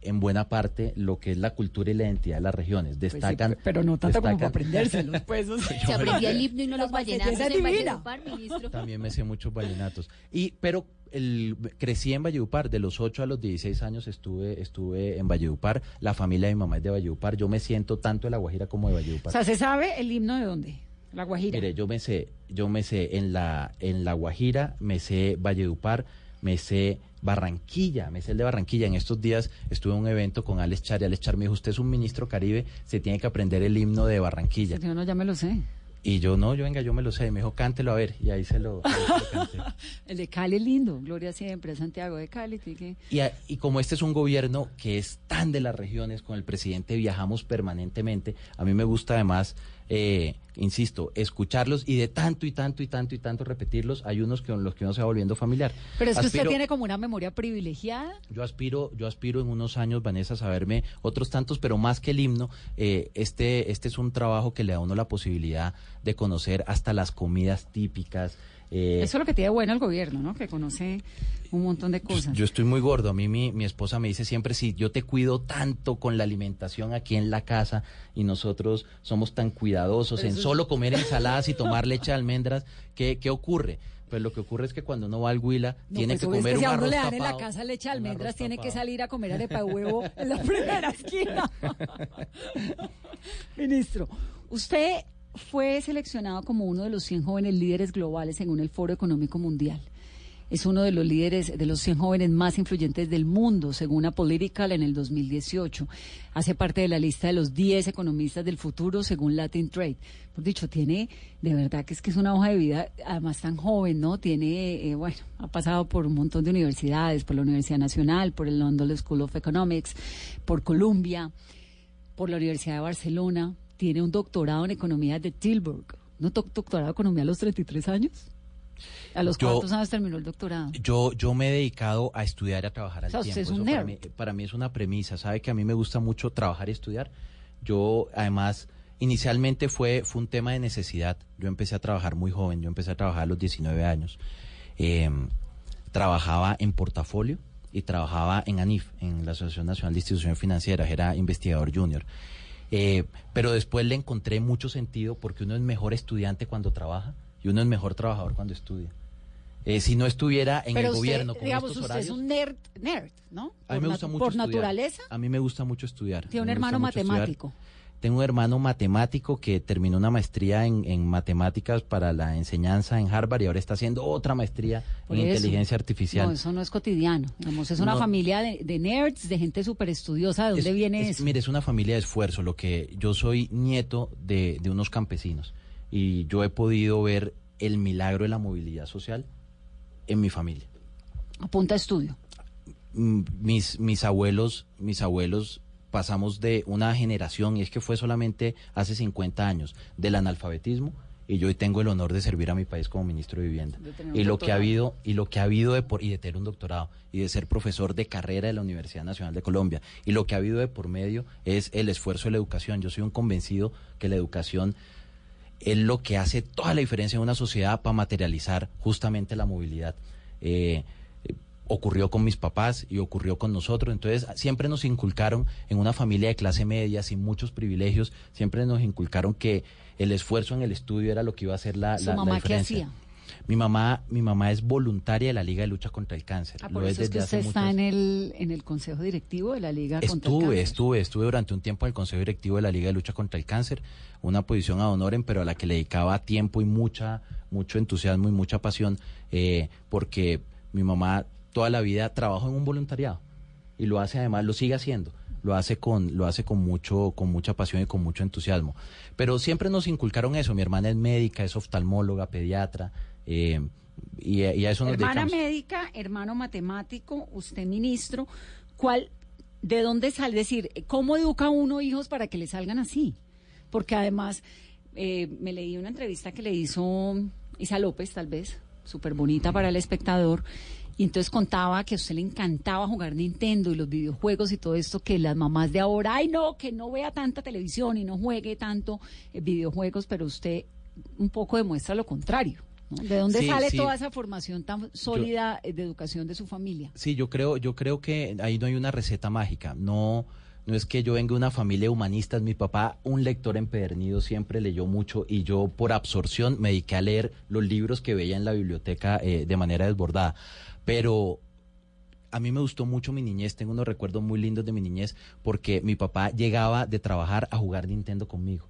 en buena parte lo que es la cultura y la identidad de las regiones. Pues sí, Destacan. pero no tanto como para destacan- aprendérselos, pues. o sea. Se aprendía el himno y no los vallenatos en. Valledupar, ministro. También me sé muchos vallenatos. Y, pero el, crecí en Valledupar, de los 8 a los 16 años estuve, estuve en Valledupar, la familia de mi mamá es de Valledupar, yo me siento tanto de La Guajira como de O Valledupar. sea, ¿se sabe el himno de dónde? La Guajira. Mire, yo me sé, yo me sé en la, en la Guajira, me sé Valledupar, me sé Barranquilla, me sé el de Barranquilla. En estos días estuve en un evento con Alex Char y Alex Char me dijo, usted es un ministro caribe, se tiene que aprender el himno de Barranquilla. Yo no, ya me lo sé. Y yo, no, yo venga, yo me lo sé. Y me dijo, cántelo a ver. Y ahí se lo, canté. El de Cali es lindo. Gloria siempre. Santiago de Cali. que- Y, a- y como este es un gobierno que es tan de las regiones, con el presidente viajamos permanentemente, a mí me gusta además, eh, insisto, escucharlos y de tanto y tanto y tanto y tanto repetirlos, hay unos que con los que uno se va volviendo familiar. Pero es que usted tiene como una memoria privilegiada. Yo aspiro, yo aspiro en unos años, Vanessa, a saberme otros tantos, pero más que el himno, eh, este, este es un trabajo que le da a uno la posibilidad de conocer hasta las comidas típicas. eh, Eso es lo que tiene bueno el gobierno, ¿no? Que conoce un montón de cosas. Yo estoy muy gordo. A mí mi, mi esposa me dice siempre, si yo te cuido tanto con la alimentación aquí en la casa y nosotros somos tan cuidadosos Pero en es- solo comer ensaladas y tomar leche de almendras, ¿qué, qué ocurre? Pues lo que ocurre es que cuando uno va al Huila, No, tiene pues, que obvio, es comer que un si a uno le dan en la casa leche de almendras, tiene que salir a comer arepa de huevo en la primera esquina. Ministro, usted fue seleccionado como uno de los 100 jóvenes líderes globales según el Foro Económico Mundial. Es uno de los líderes de los 100 jóvenes más influyentes del mundo, según a Political en el 2018. Hace parte de la lista de los 10 economistas del futuro, según Latin Trade. Por dicho, tiene, de verdad que es que es una hoja de vida, además tan joven, ¿no? Tiene, eh, bueno, ha pasado por un montón de universidades, por la Universidad Nacional, por el London School of Economics, por Columbia, por la Universidad de Barcelona. Tiene un doctorado en economía de Tilburg. ¿No doc- doctorado en economía a los 33 años? ¿A los Yo- cuántos años terminó el doctorado? Yo, yo me he dedicado a estudiar y a trabajar al O sea, tiempo. es un Eso para, nerd. mí, para mí es una premisa. Sabe que a mí me gusta mucho trabajar y estudiar. Yo, además, inicialmente fue, fue un tema de necesidad. Yo empecé a trabajar muy joven. Yo empecé a trabajar a los 19 años. Eh, trabajaba en portafolio y trabajaba en ANIF, en la Asociación Nacional de Instituciones Financieras. Era investigador junior. Eh, pero después le encontré mucho sentido porque uno es mejor estudiante cuando trabaja y uno es mejor trabajador cuando estudia. Eh, si no estuviera en Pero el usted, gobierno con digamos, estos usted horarios, es un nerd, nerd ¿no? a mí Por me gusta natu- mucho Por estudiar. naturaleza. A mí me gusta mucho estudiar. Tiene un hermano estudiar. matemático. Tengo un hermano matemático que terminó una maestría en, en matemáticas para la enseñanza en Harvard y ahora está haciendo otra maestría Por en eso. inteligencia artificial. No, eso no es cotidiano. Digamos, es una No. familia de, de nerds, de gente súper estudiosa. ¿De dónde Es- viene es- eso? Mire, es una familia de esfuerzo. Lo que yo soy nieto de, de unos campesinos y yo he podido ver el milagro de la movilidad social en mi familia. Apunta a estudio. Mm, mis, mis abuelos, mis abuelos pasamos de una generación, y es que fue solamente hace 50 años, del analfabetismo, y yo hoy tengo el honor de servir a mi país como ministro de vivienda. De Y lo que ha habido, y lo que ha habido de por, y de tener un doctorado, y de ser profesor de carrera de la Universidad Nacional de Colombia, y lo que ha habido de por medio es el esfuerzo de la educación. Yo soy un convencido que la educación es lo que hace toda la diferencia en una sociedad para materializar justamente la movilidad. Eh, ocurrió con mis papás y ocurrió con nosotros. Entonces, siempre nos inculcaron en una familia de clase media, sin muchos privilegios, siempre nos inculcaron que el esfuerzo en el estudio era lo que iba a hacer la, ¿Su la- la mamá qué hacía? Mi mamá, mi mamá es voluntaria de la Liga de Lucha contra el Cáncer. Ah, por Lo eso es que desde usted hace está muchos- en el, en el consejo directivo de la Liga contra el Estuve, Cáncer. estuve, estuve durante un tiempo en el Consejo Directivo de la Liga de Lucha contra el Cáncer, una posición a honoren, pero a la que le dedicaba tiempo y mucha, mucho entusiasmo y mucha pasión, eh, porque mi mamá toda la vida trabajó en un voluntariado y lo hace además, lo sigue haciendo. lo hace con lo hace con mucho con mucha pasión y con mucho entusiasmo pero siempre nos inculcaron eso mi hermana es médica es oftalmóloga pediatra eh, y, y a eso nos Hermana dedicamos. médica, hermano matemático, usted ministro, ¿cuál, de dónde sale? Es decir, ¿cómo educa uno hijos para que le salgan así? Porque además, eh, me leí una entrevista que le hizo Isa López, tal vez, súper bonita para el espectador, y entonces contaba que a usted le encantaba jugar Nintendo y los videojuegos y todo esto, que las mamás de ahora, ay no, que no vea tanta televisión y no juegue tanto eh, videojuegos, pero usted un poco demuestra lo contrario. ¿De dónde Sí, sale sí. toda esa formación tan sólida eh, de educación de su familia? Sí, yo creo, yo creo que ahí no hay una receta mágica. No, no es que yo venga de una familia de humanistas. Mi papá, un lector empedernido, siempre leyó mucho y yo por absorción me dediqué a leer los libros que veía en la biblioteca eh, de manera desbordada. Pero a mí me gustó mucho mi niñez, tengo unos recuerdos muy lindos de mi niñez porque mi papá llegaba de trabajar a jugar Nintendo conmigo.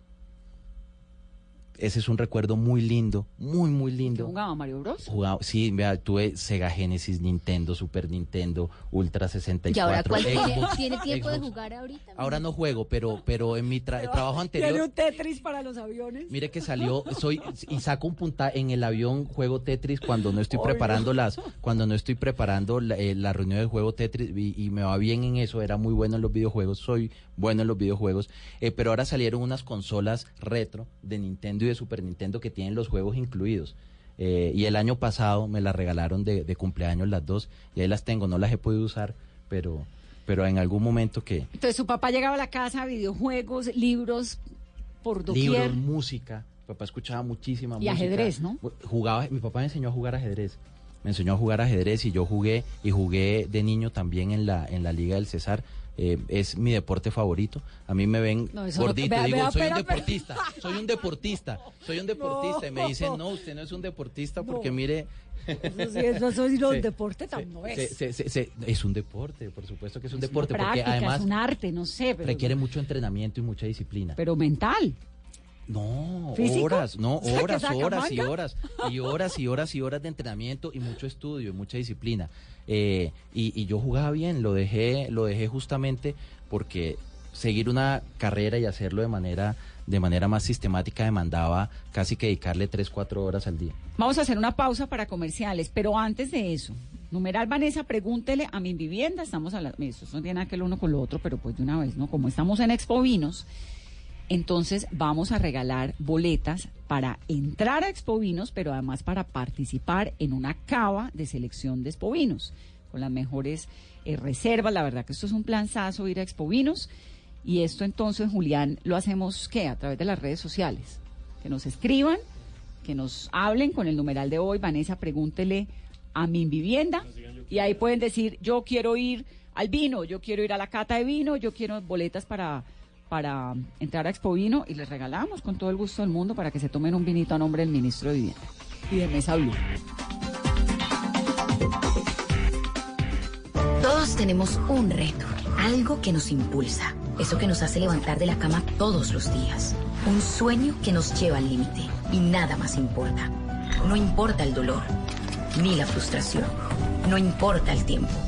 Ese es un recuerdo muy lindo, muy, muy ¿Qué lindo. jugaba Mario Bros? Jugaba, sí, vea, tuve Sega Genesis, Nintendo, Super Nintendo, Ultra 64. ¿Y ahora cuál tiene, Xbox, tiene tiempo de jugar ahorita? Ahora no juego, pero, pero en mi tra- trabajo ¿Tiene anterior, un Tetris para los aviones? mire que salió, soy y saco un punta en el avión, juego Tetris cuando no estoy Obvio. preparando las, cuando no estoy preparando la, eh, la reunión del juego Tetris y, y me va bien en eso, era muy bueno en los videojuegos, soy bueno en los videojuegos, eh, pero ahora salieron unas consolas retro de Nintendo y de Super Nintendo que tienen los juegos incluidos. Eh, y el año pasado me las regalaron de, de cumpleaños las dos y ahí las tengo, no las he podido usar, pero, pero en algún momento que Entonces su papá llegaba a la casa, videojuegos, libros por doquier. libros, música. Mi papá escuchaba muchísima Y música. ajedrez, ¿no? Jugaba, mi papá me enseñó a jugar ajedrez. Me enseñó a jugar ajedrez y yo jugué y jugué de niño también en la en la Liga del César. Eh, es mi deporte favorito. A mí me ven No, eso no- gordito vea, y digo, vea, soy un deportista, soy un deportista, soy un deportista. Y me dicen, no, usted no es un deportista porque mire... Eso sí, eso sí, lo Sí. deporte tam- no Se- es. es un deporte, por supuesto que es un Es deporte, una porque práctica, además es un arte, no sé, requiere mucho entrenamiento y mucha disciplina. pero mental. No, ¿Físico? horas, no, horas, horas y horas, y horas y horas y horas de entrenamiento y mucho estudio y mucha disciplina. Eh, y, y yo jugaba bien, lo dejé, lo dejé justamente porque seguir una carrera y hacerlo de manera, de manera más sistemática demandaba casi que dedicarle tres, cuatro horas al día. Vamos a hacer una pausa para comerciales, pero antes de eso, numeral Vanessa, pregúntele a mi vivienda, estamos a la, esto no tiene uno con lo otro, pero pues de una vez, ¿no? Como estamos en Expo Vinos, entonces vamos a regalar boletas para entrar a Expo Vinos, pero además para participar en una cava de selección de Expo Vinos, con las mejores eh, reservas, la verdad que esto es un planzazo ir a Expo Vinos, y esto entonces, Julián, lo hacemos, ¿qué? A través de las redes sociales, que nos escriban que nos hablen con el numeral de hoy. Vanessa, pregúntele a mi vivienda. Y ahí pueden decir, yo quiero ir al vino, yo quiero ir a la cata de vino, yo quiero boletas para, para entrar a Expo Vino y les regalamos con todo el gusto del mundo para que se tomen un vinito a nombre del ministro de Vivienda y de Mesa Blue. Todos tenemos un reto, algo que nos impulsa, eso que nos hace levantar de la cama todos los días, un sueño que nos lleva al límite y nada más importa. No importa el dolor, ni la frustración, no importa el tiempo.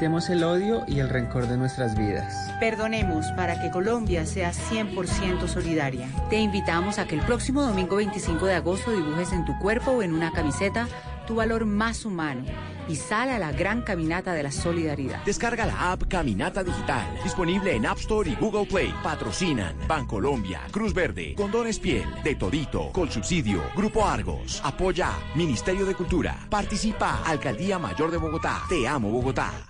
Quitemos el odio y el rencor de nuestras vidas. Perdonemos para que Colombia sea 100% solidaria. Te invitamos a que el próximo domingo 25 de agosto dibujes en tu cuerpo o en una camiseta tu valor más humano y sal a la gran caminata de la solidaridad. Descarga la app Caminata Digital, disponible en App Store y Google Play. Patrocinan Bancolombia, Cruz Verde, Condones Piel, De Todito, Colsubsidio, Grupo Argos. Apoya Ministerio de Cultura. Participa Alcaldía Mayor de Bogotá. Te amo Bogotá.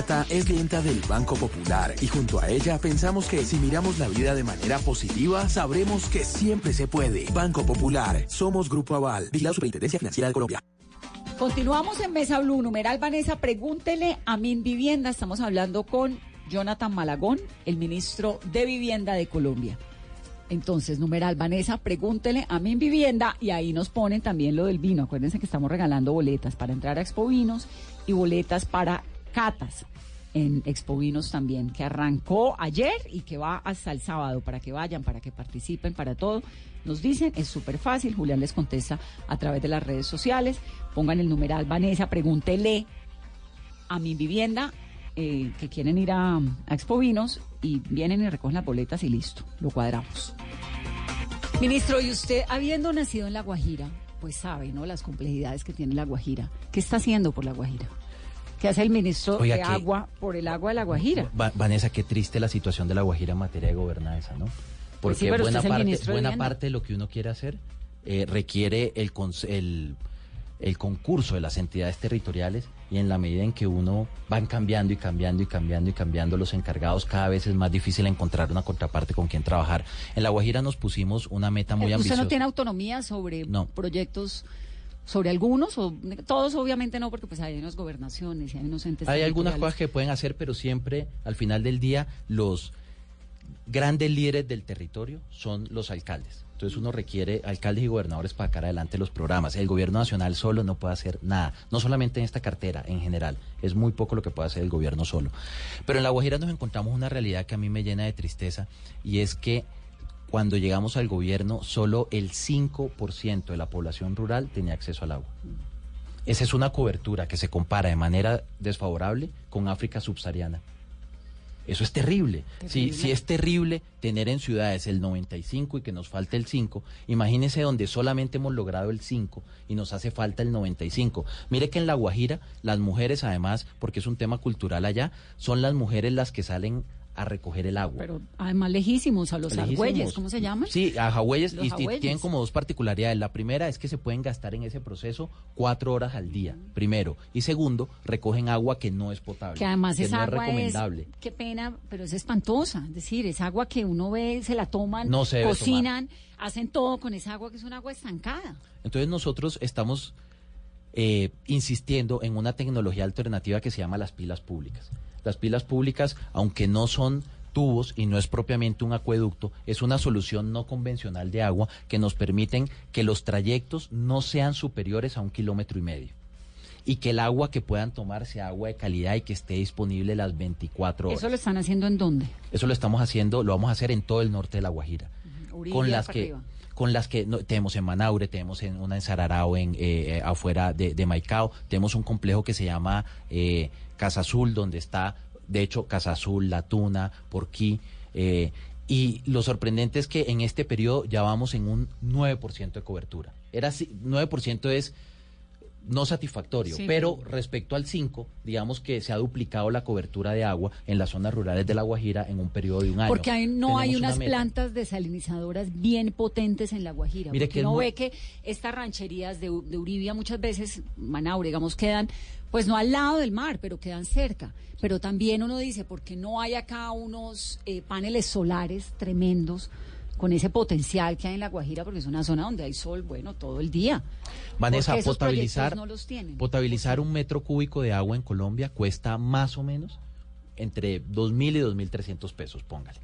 Es clienta del Banco Popular y junto a ella pensamos que si miramos la vida de manera positiva, sabremos que siempre se puede. Banco Popular, somos Grupo Aval, la Superintendencia Financiera de Colombia. Continuamos en Mesa Blue, numeral Vanessa, pregúntele a Min Vivienda. Estamos hablando con Jonathan Malagón, el ministro de Vivienda de Colombia. Entonces, numeral Vanessa, pregúntele a Min Vivienda y ahí nos ponen también lo del vino. Acuérdense que estamos regalando boletas para entrar a Expo Vinos y boletas para catas en Expo Vinos también, que arrancó ayer y que va hasta el sábado para que vayan, para que participen, para todo. Nos dicen, es súper fácil, Julián les contesta a través de las redes sociales. Pongan el numeral Vanessa, pregúntele a mi vivienda eh, que quieren ir a, a Expo Vinos y vienen y recogen las boletas y listo, lo cuadramos. Ministro, y usted, habiendo nacido en La Guajira, pues sabe, ¿no? Las complejidades que tiene La Guajira. ¿Qué está haciendo por La Guajira? ¿Qué hace el ministro Oiga, de que- Agua por el agua de La Guajira? Va- Vanessa, qué triste la situación de la Guajira en materia de gobernanza, ¿no? Pues sí, Porque usted buena, parte, de buena Vivienda. parte de lo que uno quiere hacer eh, requiere el, el, el concurso de las entidades territoriales y en la medida en que uno van cambiando y cambiando y cambiando y cambiando los encargados, cada vez es más difícil encontrar una contraparte con quien trabajar. En La Guajira nos pusimos una meta muy ¿Usted ambiciosa. no tiene autonomía sobre No. proyectos, sobre algunos? o Todos obviamente no, porque pues hay unas gobernaciones y hay unos entes Hay algunas cosas que pueden hacer, pero siempre al final del día los grandes líderes del territorio son los alcaldes. Entonces uno requiere alcaldes y gobernadores para sacar adelante los programas. El gobierno nacional solo no puede hacer nada, no solamente en esta cartera, en general. Es muy poco lo que puede hacer el gobierno solo. Pero en La Guajira nos encontramos una realidad que a mí me llena de tristeza y es que cuando llegamos al gobierno solo el 5% de la población rural tenía acceso al agua. Esa es una cobertura que se compara de manera desfavorable con África subsahariana. Eso es terrible. Si, si es terrible tener en ciudades el 95 y que nos falte el 5, imagínese donde solamente hemos logrado el 5 y nos hace falta el 95. Mire que en La Guajira las mujeres además, porque es un tema cultural allá, son las mujeres las que salen a recoger el agua. Pero además lejísimos, a los argüelles, ¿cómo se llaman? Sí, a Jagüeyes y, tienen como dos particularidades. La primera es que se pueden gastar en ese proceso cuatro horas al día, primero. Y segundo, recogen agua que no es potable. Que además que esa no agua es recomendable. es, qué pena, pero es espantosa. Es decir, es agua que uno ve, se la toman, No se debe cocinan, hacen todo con esa agua que es un agua estancada. Entonces nosotros estamos eh, insistiendo en una tecnología alternativa que se llama las pilas públicas. Las pilas públicas, aunque no son tubos y no es propiamente un acueducto, es una solución no convencional de agua que nos permiten que los trayectos no sean superiores a un kilómetro y medio y que el agua que puedan tomar sea agua de calidad y que esté disponible las 24 horas. ¿Eso lo están haciendo en dónde? Eso lo estamos haciendo, lo vamos a hacer en todo el norte de La Guajira. Con las que arriba. Con las que no- tenemos en Manaure, tenemos en una en Sararao, en, eh, eh, afuera de, de Maicao, tenemos un complejo que se llama eh, Casa Azul, donde está, de hecho, Casa Azul, La Tuna, Porquí, eh, y lo sorprendente es que en este periodo ya vamos en un 9% de cobertura. Era así, 9% es no satisfactorio, Sí, pero respecto al 5, digamos que se ha duplicado la cobertura de agua en las zonas rurales de La Guajira en un periodo de un año. Porque hay, no hay Tenemos unas plantas desalinizadoras bien potentes en La Guajira. Mire porque que uno muy- ve que estas rancherías de, Uribia muchas veces, Manaure, digamos, quedan, pues no al lado del mar, pero quedan cerca. Pero también uno dice, ¿por qué no hay acá unos eh, paneles solares tremendos con ese potencial que hay en La Guajira? Porque es una zona donde hay sol, bueno, todo el día. Vanessa, potabilizar, no los tienen. potabilizar un metro cúbico de agua en Colombia cuesta más o menos entre 2.000 y 2.300 pesos, póngale.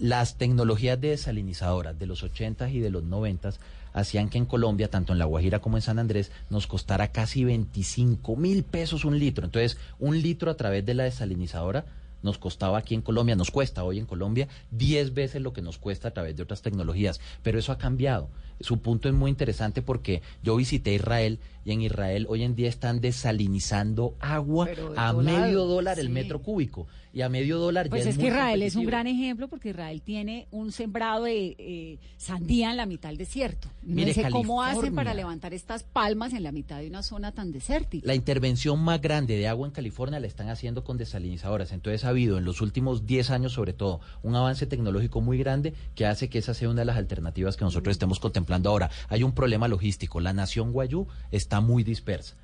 Las tecnologías de desalinizadoras de los 80 y de los 90 hacían que en Colombia, tanto en La Guajira como en San Andrés, nos costara casi 25 mil pesos un litro. Entonces, un litro a través de la desalinizadora nos costaba aquí en Colombia, nos cuesta hoy en Colombia 10 veces lo que nos cuesta a través de otras tecnologías. Pero eso ha cambiado. Su punto es muy interesante porque yo visité Israel y en Israel hoy en día están desalinizando agua a dólar, medio dólar el sí. metro cúbico. Y a medio dólar Pues ya es que muy Israel es un gran ejemplo porque Israel tiene un sembrado de eh, sandía en la mitad del desierto. No Mire, sé cómo hacen California. para levantar estas palmas en la mitad de una zona tan desértica. La intervención más grande de agua en California la están haciendo con desalinizadoras. Entonces ha habido en los últimos 10 años, sobre todo, un avance tecnológico muy grande que hace que esa sea una de las alternativas que nosotros estemos contemplando ahora. Hay un problema logístico. La nación Guayú está muy dispersa.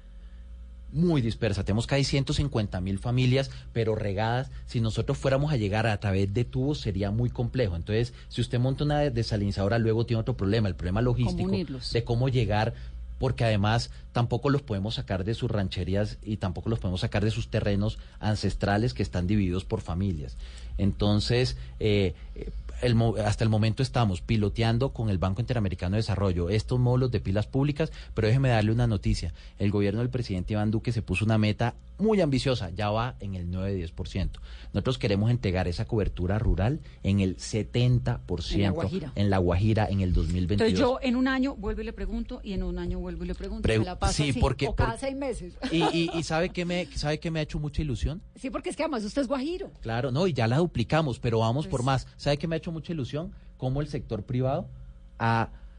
Muy dispersa. Tenemos casi 150 mil familias, pero regadas. Si nosotros fuéramos a llegar a través de tubos, sería muy complejo. Entonces, si usted monta una desalinizadora, luego tiene otro problema, el problema logístico de cómo llegar porque además tampoco los podemos sacar de sus rancherías y tampoco los podemos sacar de sus terrenos ancestrales que están divididos por familias. Entonces, eh, eh, el hasta el momento estamos piloteando con el Banco Interamericano de Desarrollo estos módulos de pilas públicas, pero déjeme darle una noticia. El gobierno del presidente Iván Duque se puso una meta muy ambiciosa, ya va en el 9-10%. Nosotros queremos entregar esa cobertura rural en el 70% En La Guajira. en La Guajira en el 2022. Entonces yo en un año vuelvo y le pregunto y en un año vuelvo y le pregunto. Pregu- la paso sí, así, porque- o cada por- seis meses. Y, y, y sabe que me sabe que me ha hecho mucha ilusión. Sí, porque es que además usted es guajiro. Claro, no, y ya la duplicamos, pero vamos por Pues- más. ¿Sabe que me ha hecho mucha ilusión? Cómo el sector privado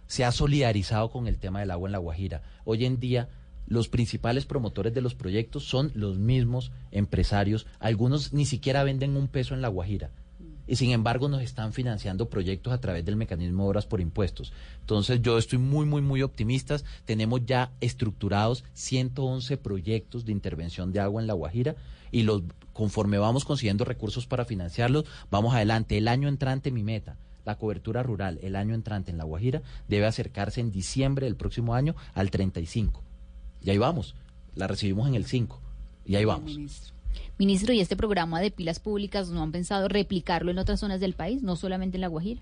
se ha solidarizado con el tema del agua en La Guajira. Hoy en día, los principales promotores de los proyectos son los mismos empresarios. Algunos ni siquiera venden un peso en La Guajira. Y sin embargo nos están financiando proyectos a través del mecanismo de obras por impuestos. Entonces yo estoy muy, muy, muy optimista. Tenemos ya estructurados 111 proyectos de intervención de agua en La Guajira y los conforme vamos consiguiendo recursos para financiarlos, vamos adelante. El año entrante mi meta, la cobertura rural, el año entrante en La Guajira debe acercarse en diciembre del próximo año al 35. Y ahí vamos. La recibimos en el 5. Y ahí vamos. Ministro, ¿y este programa de pilas públicas no han pensado replicarlo en otras zonas del país, no solamente en La Guajira?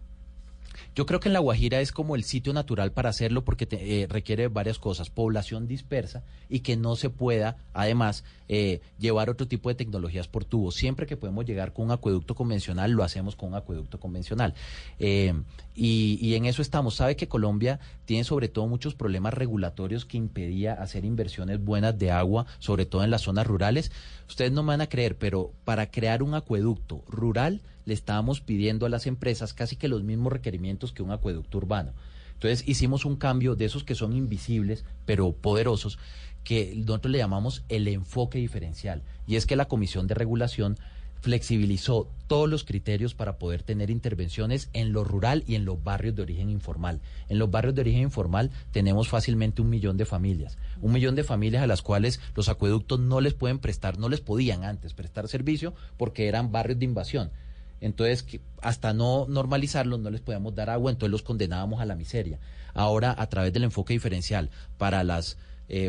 Yo creo que en La Guajira es como el sitio natural para hacerlo porque te- eh, requiere varias cosas, población dispersa y que no se pueda, además, eh, llevar otro tipo de tecnologías por tubo. Siempre que podemos llegar con un acueducto convencional, lo hacemos con un acueducto convencional. Eh, y, en eso estamos. Sabe que Colombia tiene sobre todo muchos problemas regulatorios que impedía hacer inversiones buenas de agua, sobre todo en las zonas rurales. Ustedes no me van a creer, pero para crear un acueducto rural le estábamos pidiendo a las empresas casi que los mismos requerimientos que un acueducto urbano. Entonces hicimos un cambio de esos que son invisibles, pero poderosos, que nosotros le llamamos el enfoque diferencial. Y es que la Comisión de Regulación flexibilizó todos los criterios para poder tener intervenciones en lo rural y en los barrios de origen informal. En los barrios de origen informal tenemos fácilmente un millón de familias, un millón de familias a las cuales los acueductos no les pueden prestar, no les podían antes prestar servicio porque eran barrios de invasión. Entonces, hasta no normalizarlos, no les podíamos dar agua, entonces los condenábamos a la miseria. Ahora, a través del enfoque diferencial para los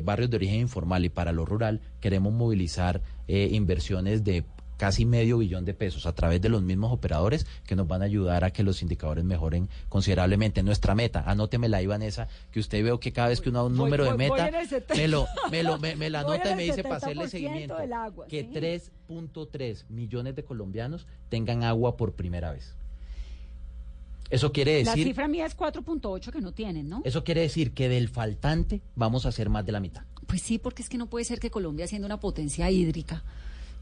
barrios de origen informal y para lo rural, queremos movilizar eh, inversiones de casi medio billón de pesos a través de los mismos operadores que nos van a ayudar a que los indicadores mejoren considerablemente. Nuestra meta, anótemela ahí, Vanessa, que usted veo que cada vez que uno da un Voy- número voy- de meta, en el 70. me, lo, me, lo, me, me la anota y me dice para hacerle 70% seguimiento. agua, que sí. 3.3 millones de colombianos tengan agua por primera vez. Eso quiere La decir, cifra mía es 4.8 que no tienen, ¿no? eso quiere decir que del faltante vamos a hacer más de la mitad. Pues sí, porque es que no puede ser que Colombia, siendo una potencia hídrica,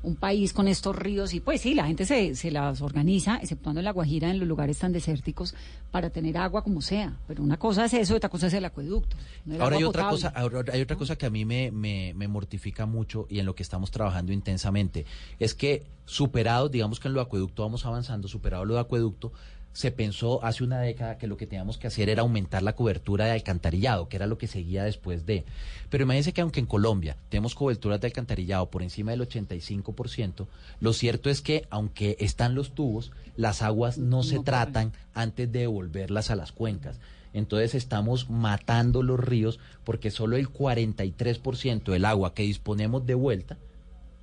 un país con estos ríos, y pues sí, la gente se, se las organiza, exceptuando en La Guajira, en los lugares tan desérticos, para tener agua como sea. Pero una cosa es eso, otra cosa es el acueducto. no Ahora hay otra potable. cosa, ahora hay otra cosa que a mí me, me, me mortifica mucho y en lo que estamos trabajando intensamente es que superado, digamos que en lo de acueducto vamos avanzando, superado lo de acueducto, se pensó hace una década que lo que teníamos que hacer era aumentar la cobertura de alcantarillado, que era lo que seguía después de. Pero imagínense que aunque en Colombia tenemos coberturas de alcantarillado por encima del 85%, lo cierto es que aunque están los tubos, las aguas no se tratan antes de devolverlas a las cuencas. Entonces estamos matando los ríos porque solo el 43% del agua que disponemos de vuelta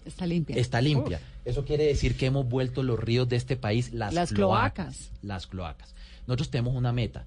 Está limpia. está limpia. Eso quiere decir que hemos vuelto los ríos de este país las, Las cloacas. Las cloacas. Nosotros tenemos una meta.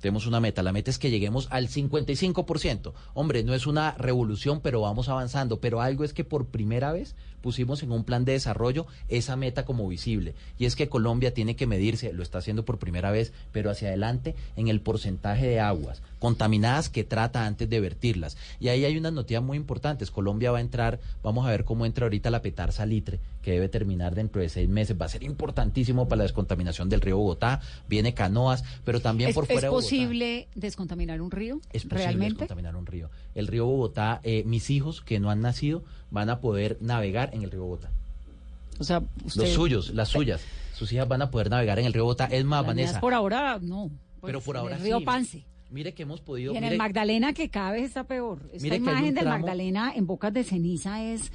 Tenemos una meta. La meta es que lleguemos al 55%. Hombre, no es una revolución, pero vamos avanzando. Pero algo es que por primera vez pusimos en un plan de desarrollo esa meta como visible. Y es que Colombia tiene que medirse, lo está haciendo por primera vez, pero hacia adelante en el porcentaje de aguas contaminadas que trata antes de vertirlas. Y ahí hay unas noticias muy importantes. Colombia va a entrar, vamos a ver cómo entra ahorita la petar salitre, que debe terminar dentro de seis meses. Va a ser importantísimo para la descontaminación del río Bogotá. Viene canoas, pero también ¿Es, por fuera de Bogotá. Posible descontaminar un río? Es posible ¿Realmente? descontaminar un río. El río Bogotá, eh, mis hijos que no han nacido van a poder navegar en el río Bogotá. O sea, usted- Los suyos, las suyas. Sus hijas van a poder navegar en el río Bogotá. Es más, Las Vanessa. por ahora, no. Pero por ahora el río sí. Pance. Mire que hemos podido. Y en mire- el Magdalena, que cada vez está peor. Esta imagen del Magdalena en bocas de ceniza es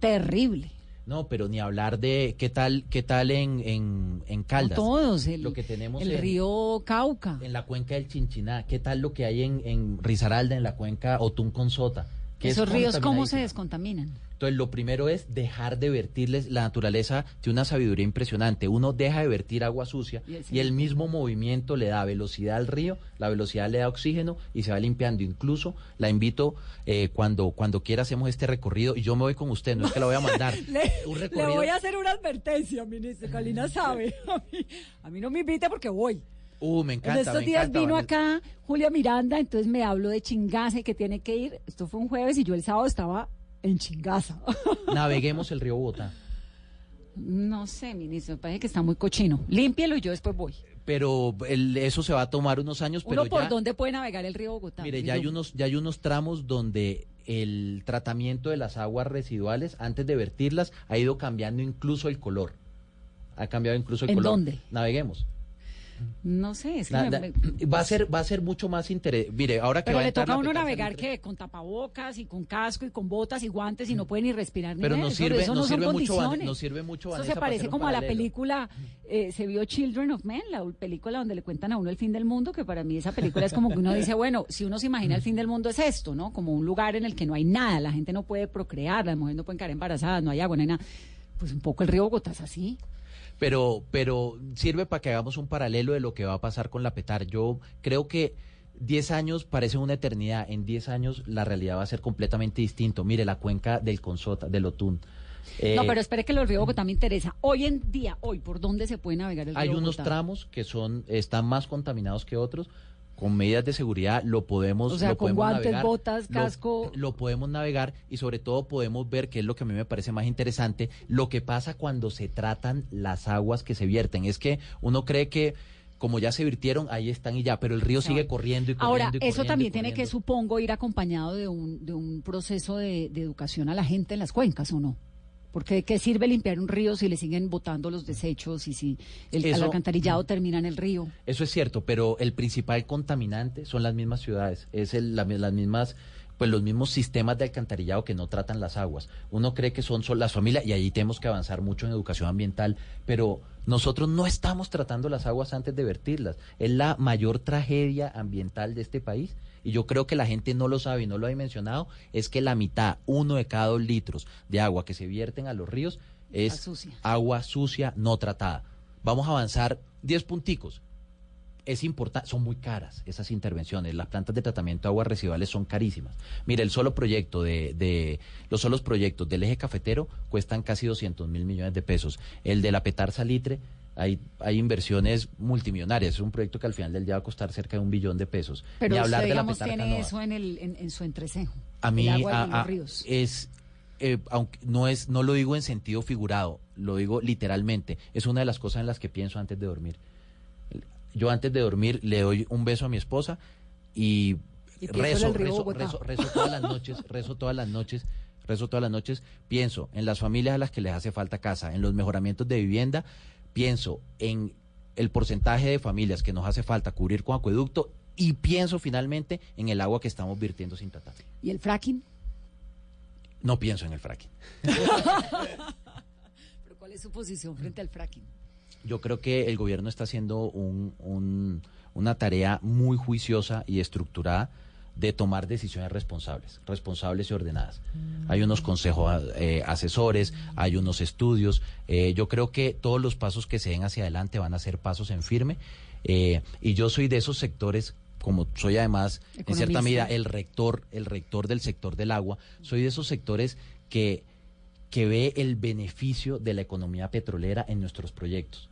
terrible. No, pero ni hablar de qué tal, qué tal en, en, en Caldas. todos, el- lo que tenemos el en- río Cauca. En la cuenca del Chinchiná. ¿Qué tal lo que hay en, en Risaralda, en la cuenca Otún con Sota? Que es Esos ríos, ¿cómo se descontaminan? Entonces, lo primero es dejar de vertirles. La naturaleza tiene una sabiduría impresionante. Uno deja de vertir agua sucia Y el y el mismo movimiento le da velocidad al río, la velocidad le da oxígeno y se va limpiando. Incluso la invito eh, cuando, cuando quiera hacemos este recorrido y yo me voy con usted, no es que la voy a mandar. Le, Un le recorrido- voy a hacer una advertencia, ministro. Calina sabe. A mí, a mí no me invita porque voy. Uh, me En encanta. estos me días encanta, vino Vanessa. acá Julia Miranda, entonces me habló de Chingaza y que tiene que ir. Esto fue un jueves y yo el sábado estaba en Chingaza. Naveguemos el río Bogotá. No sé, ministro, me parece que está muy cochino. Límpielo y yo después voy. Pero el- eso se va a tomar unos años, pero Uno por ya, dónde puede navegar el río Bogotá. mire, ya hay unos, ya hay unos tramos donde el tratamiento de las aguas residuales, antes de vertirlas, ha ido cambiando incluso el color. Ha cambiado incluso el ¿En color. dónde? Naveguemos. No sé, es que me- va a ser, va a ser mucho más interés. Mire, ahora que Pero va a le entrar toca a uno navegar que con tapabocas y con casco y con botas y guantes y no puede ni respirar ni Pero nos sirve, eso no nos sirve mucho, nos sirve mucho, Eso Vanessa, se parece como a la película, eh, se vio Children of Men, la película donde le cuentan a uno el fin del mundo, que para mí esa película es como que uno dice, bueno, si uno se imagina el fin del mundo es esto, ¿no? Como un lugar en el que no hay nada, la gente no puede procrear, las mujeres no pueden quedar embarazadas, no hay agua, no hay nada. Pues un poco el río Bogotá es así. Pero, pero sirve para que hagamos un paralelo de lo que va a pasar con la petar. Yo creo que 10 años parece una eternidad. En 10 años la realidad va a ser completamente distinto. Mire, la cuenca del Consota, del Otún. Eh, no, pero espere que el río Bogotá me interesa. Hoy en día, hoy, ¿por dónde se puede navegar el río hay unos tramos que son están más contaminados que otros. Con medidas de seguridad lo podemos O sea, lo con podemos guantes, navegar, botas, casco. Lo, podemos navegar y sobre todo podemos ver, que es lo que a mí me parece más interesante, lo que pasa cuando se tratan las aguas que se vierten. Es que uno cree que como ya se virtieron, ahí están y ya, pero el río sigue corriendo y corriendo. Ahora, y eso corriendo y también tiene que, supongo, ir acompañado de un, de un proceso de, de educación a la gente en las cuencas, ¿o no? Porque ¿de qué sirve limpiar un río si le siguen botando los desechos y si el, alcantarillado termina en el río? Eso es cierto, pero el principal contaminante son las mismas ciudades, es el- la- las mismas pues los mismos sistemas de alcantarillado que no tratan las aguas. Uno cree que son, son las familias y ahí tenemos que avanzar mucho en educación ambiental, pero nosotros no estamos tratando las aguas antes de vertirlas. Es la mayor tragedia ambiental de este país y yo creo que la gente no lo sabe y no lo ha mencionado, es que la mitad, uno de cada dos litros de agua que se vierten a los ríos es sucia. agua sucia no tratada. Vamos a avanzar 10 punticos. Es importante, son muy caras esas intervenciones. Las plantas de tratamiento de aguas residuales son carísimas. Mire, el solo proyecto de, de los solos proyectos del eje cafetero cuestan casi 200 mil millones de pesos. El de la Petar Salitre, hay, hay inversiones multimillonarias. Es un proyecto que al final del día va a costar cerca de un billón de pesos. Pero Ni usted, hablar de la digamos, tiene eso en, el, en, en su entrecejo. A mí el agua los ríos. es, eh, aunque no es, no lo digo en sentido figurado, lo digo literalmente. Es una de las cosas en las que pienso antes de dormir. Yo antes de dormir le doy un beso a mi esposa y, rezo, rezo todas las noches, rezo todas las noches, rezo todas las noches, pienso en las familias a las que les hace falta casa, en los mejoramientos de vivienda, pienso en el porcentaje de familias que nos hace falta cubrir con acueducto y pienso finalmente en el agua que estamos virtiendo sin tratar. ¿Y el fracking? No pienso en el fracking. ¿Pero cuál es su posición frente al fracking? Yo creo que el gobierno está haciendo un- un- una tarea muy juiciosa y estructurada de tomar decisiones responsables, responsables y ordenadas. Hay unos consejos eh, asesores, hay unos estudios. eh, yo creo que todos los pasos que se den hacia adelante van a ser pasos en firme. eh, y yo soy de esos sectores como soy además, en cierta medida, el rector, el rector del sector del agua, soy de esos sectores que, que ve el beneficio de la economía petrolera en nuestros proyectos.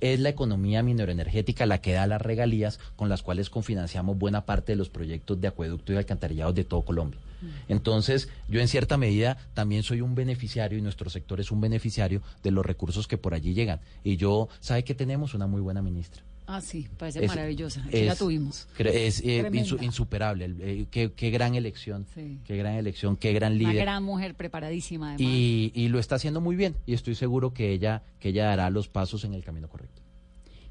Es la economía mineroenergética la que da las regalías con las cuales confinanciamos buena parte de los proyectos de acueducto y alcantarillados de todo Colombia. Entonces, yo en cierta medida también soy un beneficiario y nuestro sector es un beneficiario de los recursos que por allí llegan. Y yo, ¿sabe que tenemos? Una muy buena ministra. Ah, sí, parece Es- maravillosa. Aquí la tuvimos. Es eh, insuperable. Eh, qué, qué gran elección. Sí. Qué gran elección, qué gran Una líder. gran mujer preparadísima, además. Y, y lo está haciendo muy bien. Y estoy seguro que ella, que ella dará los pasos en el camino correcto.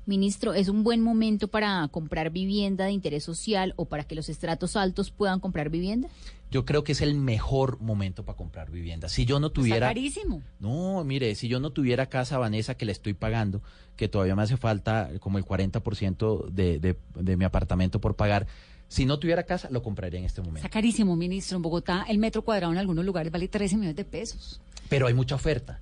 Ministro, ¿es un buen momento para comprar vivienda de interés social o para que los estratos altos puedan comprar vivienda? Yo creo que es el mejor momento para comprar vivienda. Si yo no Está tuviera... carísimo. No, mire, si yo no tuviera casa, Vanessa, que le estoy pagando, que todavía me hace falta como el 40% de, de, de mi apartamento por pagar, si no tuviera casa, lo compraría en este momento. Está carísimo, ministro. En Bogotá, el metro cuadrado en algunos lugares vale 13 millones de pesos. Pero hay mucha oferta.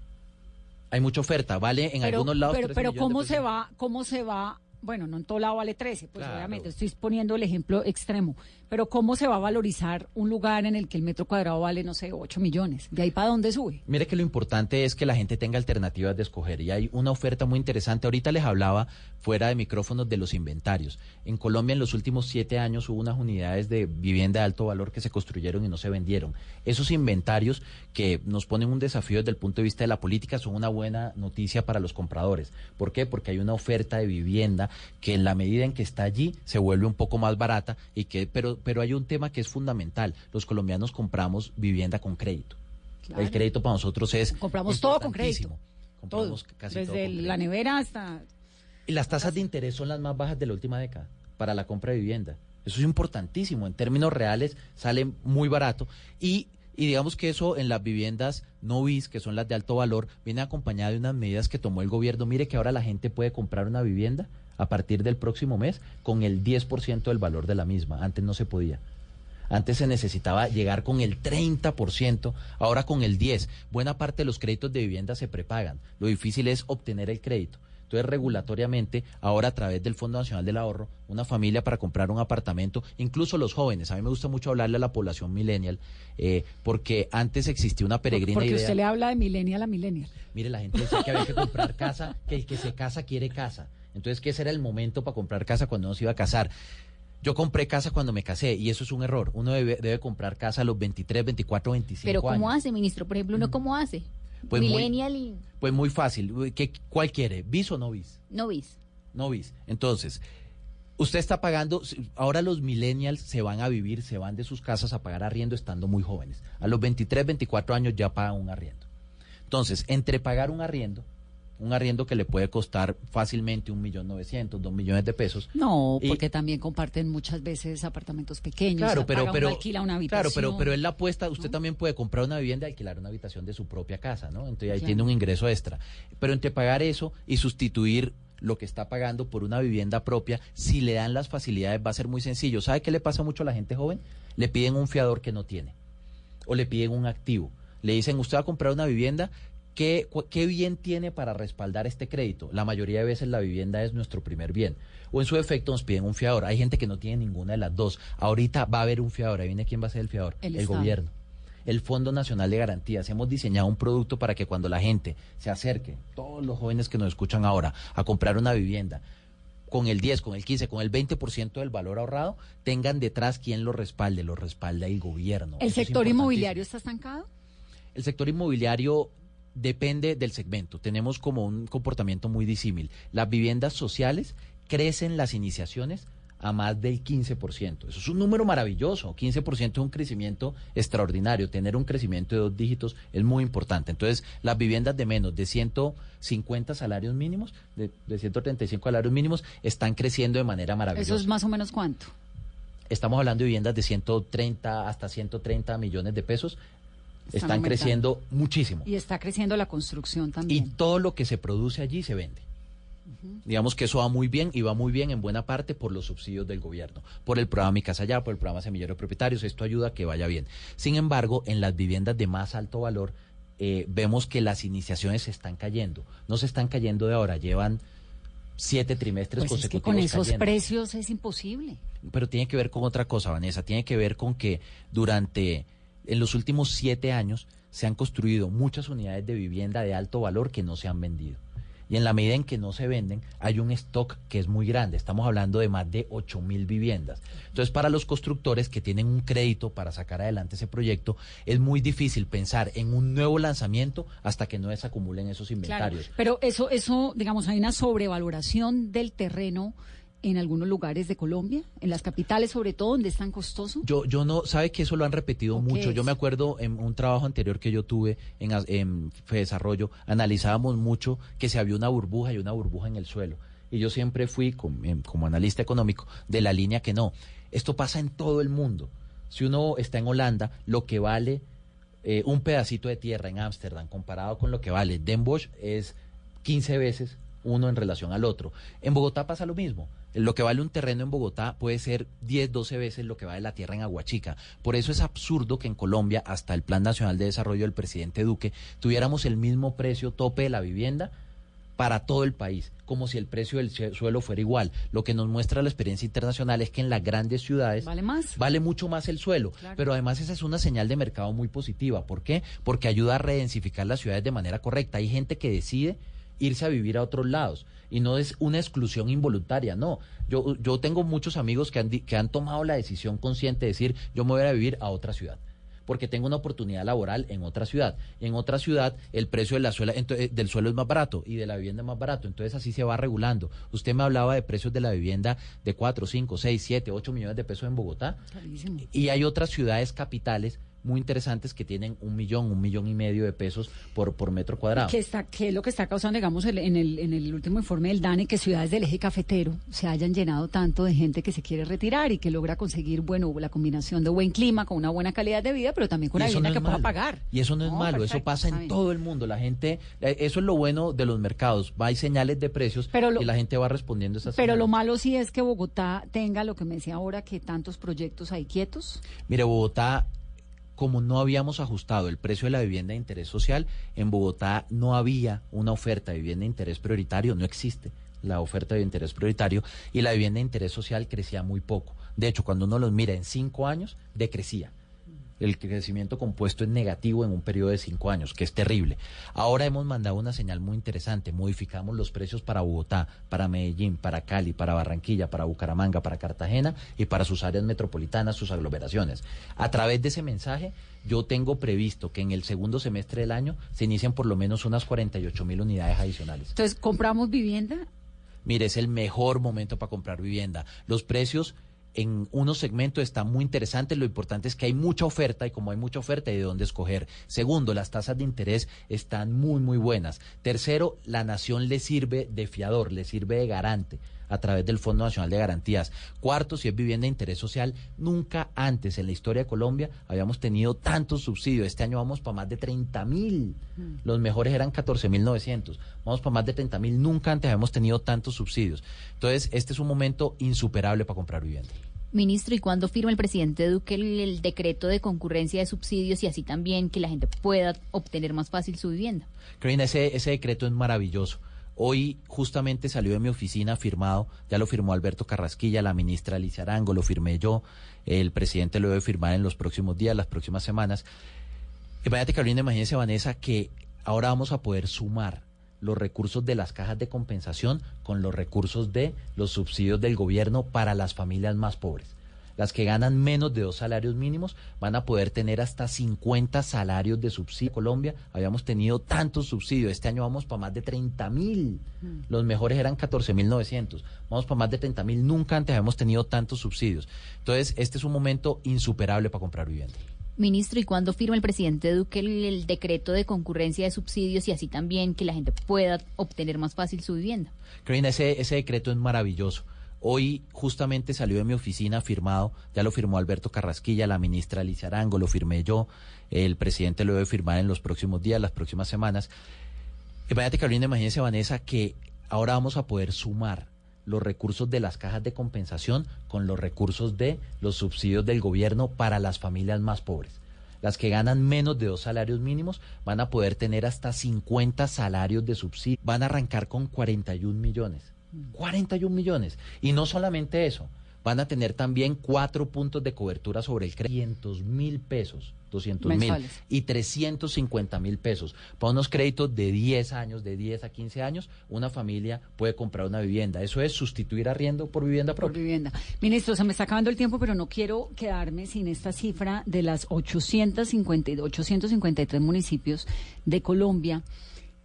Hay mucha oferta. Vale en pero, algunos lados. pero, 13 pero de ¿cómo se va? ¿Cómo se va? Bueno, no en todo lado vale 13, pues Claro. obviamente estoy poniendo el ejemplo extremo. Pero ¿cómo se va a valorizar un lugar en el que el metro cuadrado vale, no sé, 8 millones? ¿De ahí para dónde sube? Mire que lo importante es que la gente tenga alternativas de escoger y hay una oferta muy interesante. Ahorita les hablaba fuera de micrófonos de los inventarios. En Colombia en los últimos siete años hubo unas unidades de vivienda de alto valor que se construyeron y no se vendieron. Esos inventarios que nos ponen un desafío desde el punto de vista de la política son una buena noticia para los compradores. ¿Por qué? Porque hay una oferta de vivienda que en la medida en que está allí se vuelve un poco más barata y que pero pero hay un tema que es fundamental. Los colombianos compramos vivienda con crédito. Claro. El crédito para nosotros es Compramos todo con crédito. Compramos Todo. casi todo Desde con crédito. la nevera hasta... Y las tasas de interés son las más bajas de la última década para la compra de vivienda. Eso es importantísimo. En términos reales sale muy barato. Y, y digamos que eso en las viviendas no bis, que son las de alto valor, viene acompañado de unas medidas que tomó el gobierno. Mire que ahora la gente puede comprar una vivienda a partir del próximo mes con el 10% del valor de la misma. Antes no se podía. Antes se necesitaba llegar con el 30%, ahora con el 10%. Buena parte de los créditos de vivienda se prepagan. Lo difícil es obtener el crédito. Entonces, regulatoriamente, ahora a través del Fondo Nacional del Ahorro, una familia para comprar un apartamento, incluso los jóvenes, a mí me gusta mucho hablarle a la población millennial, eh, porque antes existía una peregrina Porque idea. usted le habla de millennial a millennial. Mire, la gente decía que había que comprar casa, que el que se casa quiere casa. Entonces, ese era el momento para comprar casa cuando uno se iba a casar. Yo compré casa cuando me casé y eso es un error. Uno debe, debe comprar casa a los 23, 24, 25 Pero ¿cómo años. hace, ministro? Por ejemplo, ¿uno cómo hace? Pues muy- Millennial y Pues muy fácil. ¿Qué, ¿Cuál quiere? ¿Bis o no bis? no vis. No bis. Entonces, usted está pagando, ahora los millennials se van a vivir, se van de sus casas a pagar arriendo estando muy jóvenes. A los 23, 24 años ya pagan un arriendo. Entonces, entre pagar un arriendo, un arriendo que le puede costar fácilmente un millón novecientos, dos millones de pesos. No, y- porque también comparten muchas veces apartamentos pequeños. Claro, pero, uno pero, alquila una claro, habitación. pero, pero es la apuesta. Usted también puede comprar una vivienda y alquilar una habitación de su propia casa, ¿no? Entonces ahí Claro. tiene un ingreso extra. Pero entre pagar eso y sustituir lo que está pagando por una vivienda propia, si le dan las facilidades va a ser muy sencillo. ¿Sabe qué le pasa mucho a la gente joven? Le piden un fiador que no tiene o le piden un activo. Le dicen, usted va a comprar una vivienda, ¿qué, cu- ¿qué bien tiene para respaldar este crédito? La mayoría de veces la vivienda es nuestro primer bien. O en su defecto nos piden un fiador. Hay gente que no tiene ninguna de las dos. Ahorita va a haber un fiador. Ahí viene quién va a ser el fiador. El gobierno. El Fondo Nacional de Garantías. Hemos diseñado un producto para que cuando la gente se acerque, todos los jóvenes que nos escuchan ahora, a comprar una vivienda, con el 10, con el 15, con el 20% del valor ahorrado, tengan detrás quien lo respalde, lo respalda el gobierno. ¿El Eso sector inmobiliario está estancado? El sector inmobiliario depende del segmento. Tenemos como un comportamiento muy disímil. Las viviendas sociales crecen las iniciaciones a más del 15%. Eso es un número maravilloso. 15% es un crecimiento extraordinario. Tener un crecimiento de dos dígitos es muy importante. Entonces, las viviendas de menos de 150 salarios mínimos, de, de 135 salarios mínimos, están creciendo de manera maravillosa. ¿Eso es más o menos cuánto? Estamos hablando de viviendas de 130 hasta 130 millones de pesos. Están creciendo muchísimo. Y está creciendo la construcción Y también. todo lo que se produce allí se vende. Digamos que eso va muy bien y va muy bien en buena parte por los subsidios del gobierno, por el programa Mi Casa Ya, por el programa Semillero de Propietarios. Esto ayuda a que vaya bien. Sin embargo, en las viviendas de más alto valor, eh, vemos que las iniciaciones se están cayendo. No se están cayendo de ahora, llevan siete trimestres Pues es que consecutivos. con esos cayendo. precios es imposible. Pero tiene que ver con otra cosa, Vanessa. Tiene que ver con que durante, en los últimos siete años, se han construido muchas unidades de vivienda de alto valor que no se han vendido. Y en la medida en que no se venden, hay un stock que es muy grande. Estamos hablando de más de 8 mil viviendas. Entonces, para los constructores que tienen un crédito para sacar adelante ese proyecto, es muy difícil pensar en un nuevo lanzamiento hasta que no desacumulen esos Claro, inventarios. pero eso, eso, digamos, hay una sobrevaloración del terreno en algunos lugares de Colombia, en las capitales sobre todo, donde es tan costoso. Yo, yo no, sabe que eso lo han repetido mucho. Yo me acuerdo en un trabajo anterior que yo tuve en, en Desarrollo, analizábamos mucho que se había una burbuja y una burbuja en el suelo. Y yo siempre fui, em, como analista económico, de la línea que no. Esto pasa en todo el mundo. Si uno está en Holanda, lo que vale eh, un pedacito de tierra en Ámsterdam comparado con lo que vale Den Bosch es 15 veces uno en relación al otro. En Bogotá pasa lo mismo. Lo que vale un terreno en Bogotá puede ser 10, 12 veces lo que vale la tierra en Aguachica. Por eso es absurdo que en Colombia, hasta el Plan Nacional de Desarrollo del presidente Duque, tuviéramos el mismo precio tope de la vivienda para todo el país, como si el precio del sue- suelo fuera igual. Lo que nos muestra la experiencia internacional es que en las grandes ciudades Vale más. vale mucho más el suelo, Claro. pero además esa es una señal de mercado muy positiva. ¿Por qué? Porque ayuda a redensificar las ciudades de manera correcta. Hay gente que decide irse a vivir a otros lados y no es una exclusión involuntaria, no. Yo, yo tengo muchos amigos que han, que han tomado la decisión consciente de decir, yo me voy a ir a vivir a otra ciudad porque tengo una oportunidad laboral en otra ciudad. Y en otra ciudad el precio de la suela, eh, del suelo es más barato y de la vivienda es más barato. Entonces así se va regulando. Usted me hablaba de precios de la vivienda de 4, 5, 6, 7, 8 millones de pesos en Bogotá. Y hay otras ciudades capitales muy interesantes que tienen un millón, un millón y medio de pesos por, por metro cuadrado. ¿Qué, está, ¿Qué es lo que está causando, digamos, el- en, el, en el último informe del DANE, que ciudades del eje cafetero se hayan llenado tanto de gente que se quiere retirar y que logra conseguir, bueno, la combinación de buen clima con una buena calidad de vida, pero también con una vivienda no que pueda pagar? Y eso no es No, malo, eso pasa en todo el mundo. La gente, eh, eso es lo bueno de los mercados. Va hay señales de precios Pero lo- y la gente va respondiendo a esas Pero lo malo sí es que Bogotá tenga lo que me decía ahora, que tantos proyectos hay quietos. Mire, Bogotá, como no habíamos ajustado el precio de la vivienda de interés social, en Bogotá no había una oferta de vivienda de interés prioritario, no existe la oferta de interés prioritario y la vivienda de interés social crecía muy poco. De hecho, cuando uno los mira en cinco años, decrecía. El crecimiento compuesto es negativo en un periodo de cinco años, que es terrible. Ahora hemos mandado una señal muy interesante. Modificamos los precios para Bogotá, para Medellín, para Cali, para Barranquilla, para Bucaramanga, para Cartagena y para sus áreas metropolitanas, sus aglomeraciones. A través de ese mensaje, yo tengo previsto que en el segundo semestre del año se inicien por lo menos unas 48 mil unidades adicionales. Entonces, compramos vivienda. Mire, es el mejor momento para comprar vivienda. Los precios en unos segmentos están muy interesantes. Lo importante es que hay mucha oferta y como hay mucha oferta hay de dónde escoger. Segundo, las tasas de interés están muy, muy buenas. Tercero, la nación le sirve de fiador, le sirve de garante a través del Fondo Nacional de Garantías. Cuarto, si es vivienda de interés social, nunca antes en la historia de Colombia habíamos tenido tantos subsidios. Este año vamos para más de 30 mil. Los mejores eran 14.900. Vamos para más de 30 mil. Nunca antes habíamos tenido tantos subsidios. Entonces, este es un momento insuperable para comprar vivienda. Ministro, ¿y cuándo firma el presidente Duque el, el decreto de concurrencia de subsidios y así también que la gente pueda obtener más fácil su vivienda? Karina, ese, ese decreto es maravilloso. Hoy justamente salió de mi oficina firmado, ya lo firmó Alberto Carrasquilla, la ministra Alicia Arango, lo firmé yo, el presidente lo debe firmar en los próximos días, las próximas semanas. Imagínate, Carolina, imagínese, Vanessa, que ahora vamos a poder sumar los recursos de las cajas de compensación con los recursos de los subsidios del gobierno para las familias más pobres. Las que ganan menos de dos salarios mínimos van a poder tener hasta 50 salarios de subsidio. En Colombia habíamos tenido tantos subsidios. Este año vamos para más de 30 mil. Los mejores eran 14 mil 900. Vamos para más de 30 mil. Nunca antes habíamos tenido tantos subsidios. Entonces, este es un momento insuperable para comprar vivienda. Ministro, ¿y cuándo firma el presidente Duque el, el decreto de concurrencia de subsidios y así también que la gente pueda obtener más fácil su vivienda? Karina, ese, ese decreto es maravilloso. Hoy justamente salió de mi oficina firmado, ya lo firmó Alberto Carrasquilla, la ministra Alicia Arango, lo firmé yo, el presidente lo debe firmar en los próximos días, las próximas semanas. Imagínate, Carolina, imagínese, Vanessa, que ahora vamos a poder sumar los recursos de las cajas de compensación con los recursos de los subsidios del gobierno para las familias más pobres. Las que ganan menos de dos salarios mínimos van a poder tener hasta 50 salarios de subsidio. Van a arrancar con 41 millones 41 millones. Y no solamente eso, van a tener también cuatro puntos de cobertura sobre el crédito, 200 mil pesos, 200 mil y 350 mil pesos. Para unos créditos de 10 años, de 10 a 15 años, una familia puede comprar una vivienda. Eso es sustituir arriendo por vivienda Por propia. vivienda. Ministro, se me está acabando el tiempo, pero no quiero quedarme sin esta cifra de las 850, 853 municipios de Colombia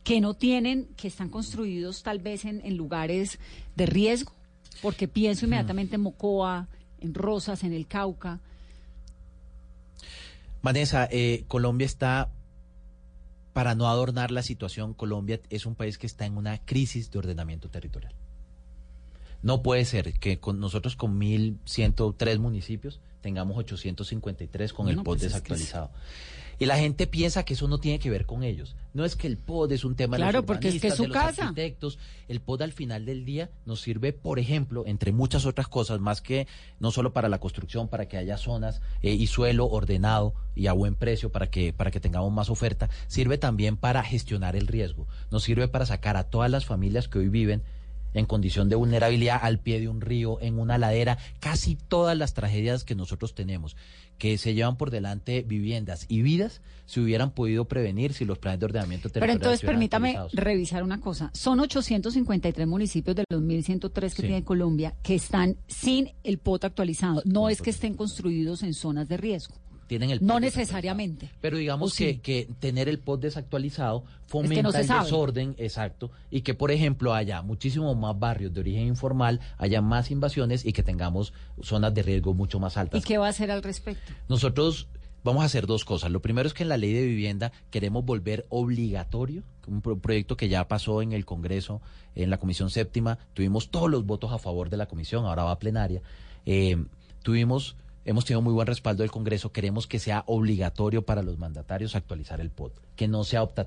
que no tienen, que están construidos tal vez en, en lugares de riesgo, porque pienso inmediatamente en Mocoa, en Rosas, en el Cauca. Vanessa, eh, Colombia está, para no adornar la situación, Colombia es un país que está en una crisis de ordenamiento territorial. No puede ser que con nosotros con 1.103 municipios tengamos 853 con No, el pues es que es- desactualizado. Y la gente piensa que eso no tiene que ver con ellos. No es que el POD es un tema de Claro, los porque es que es su de los casa. arquitectos. El POD al final del día nos sirve, por ejemplo, entre muchas otras cosas, más que no solo para la construcción, para que haya zonas eh, y suelo ordenado y a buen precio para que, para que tengamos más oferta, sirve también para gestionar el riesgo. Nos sirve para sacar a todas las familias que hoy viven en condición de vulnerabilidad al pie de un río, en una ladera, casi todas las tragedias que nosotros tenemos, que se llevan por delante viviendas y vidas, se hubieran podido prevenir si los planes de ordenamiento Pero territorial entonces estuvieran permítame revisar una cosa. Son 853 municipios de los 1.103 que Sí. tiene Colombia que están sin el POT actualizado. No es que estén construidos en zonas de riesgo. Tienen el No necesariamente. Pero digamos que, que tener el POD desactualizado fomenta no el sabe. desorden, exacto, y que, por ejemplo, haya muchísimos más barrios de origen informal, haya más invasiones y que tengamos zonas de riesgo mucho más ¿Y altas. qué va a hacer al respecto? Nosotros vamos a hacer dos cosas. Lo primero es que en la ley de vivienda queremos volver obligatorio, un pro- proyecto que ya pasó en el Congreso, en la Comisión Séptima, tuvimos todos los votos a favor de la Comisión, ahora va a plenaria. Eh, tuvimos, hemos tenido muy buen respaldo del Congreso, queremos que sea obligatorio para los mandatarios actualizar el POT, que no sea optativo.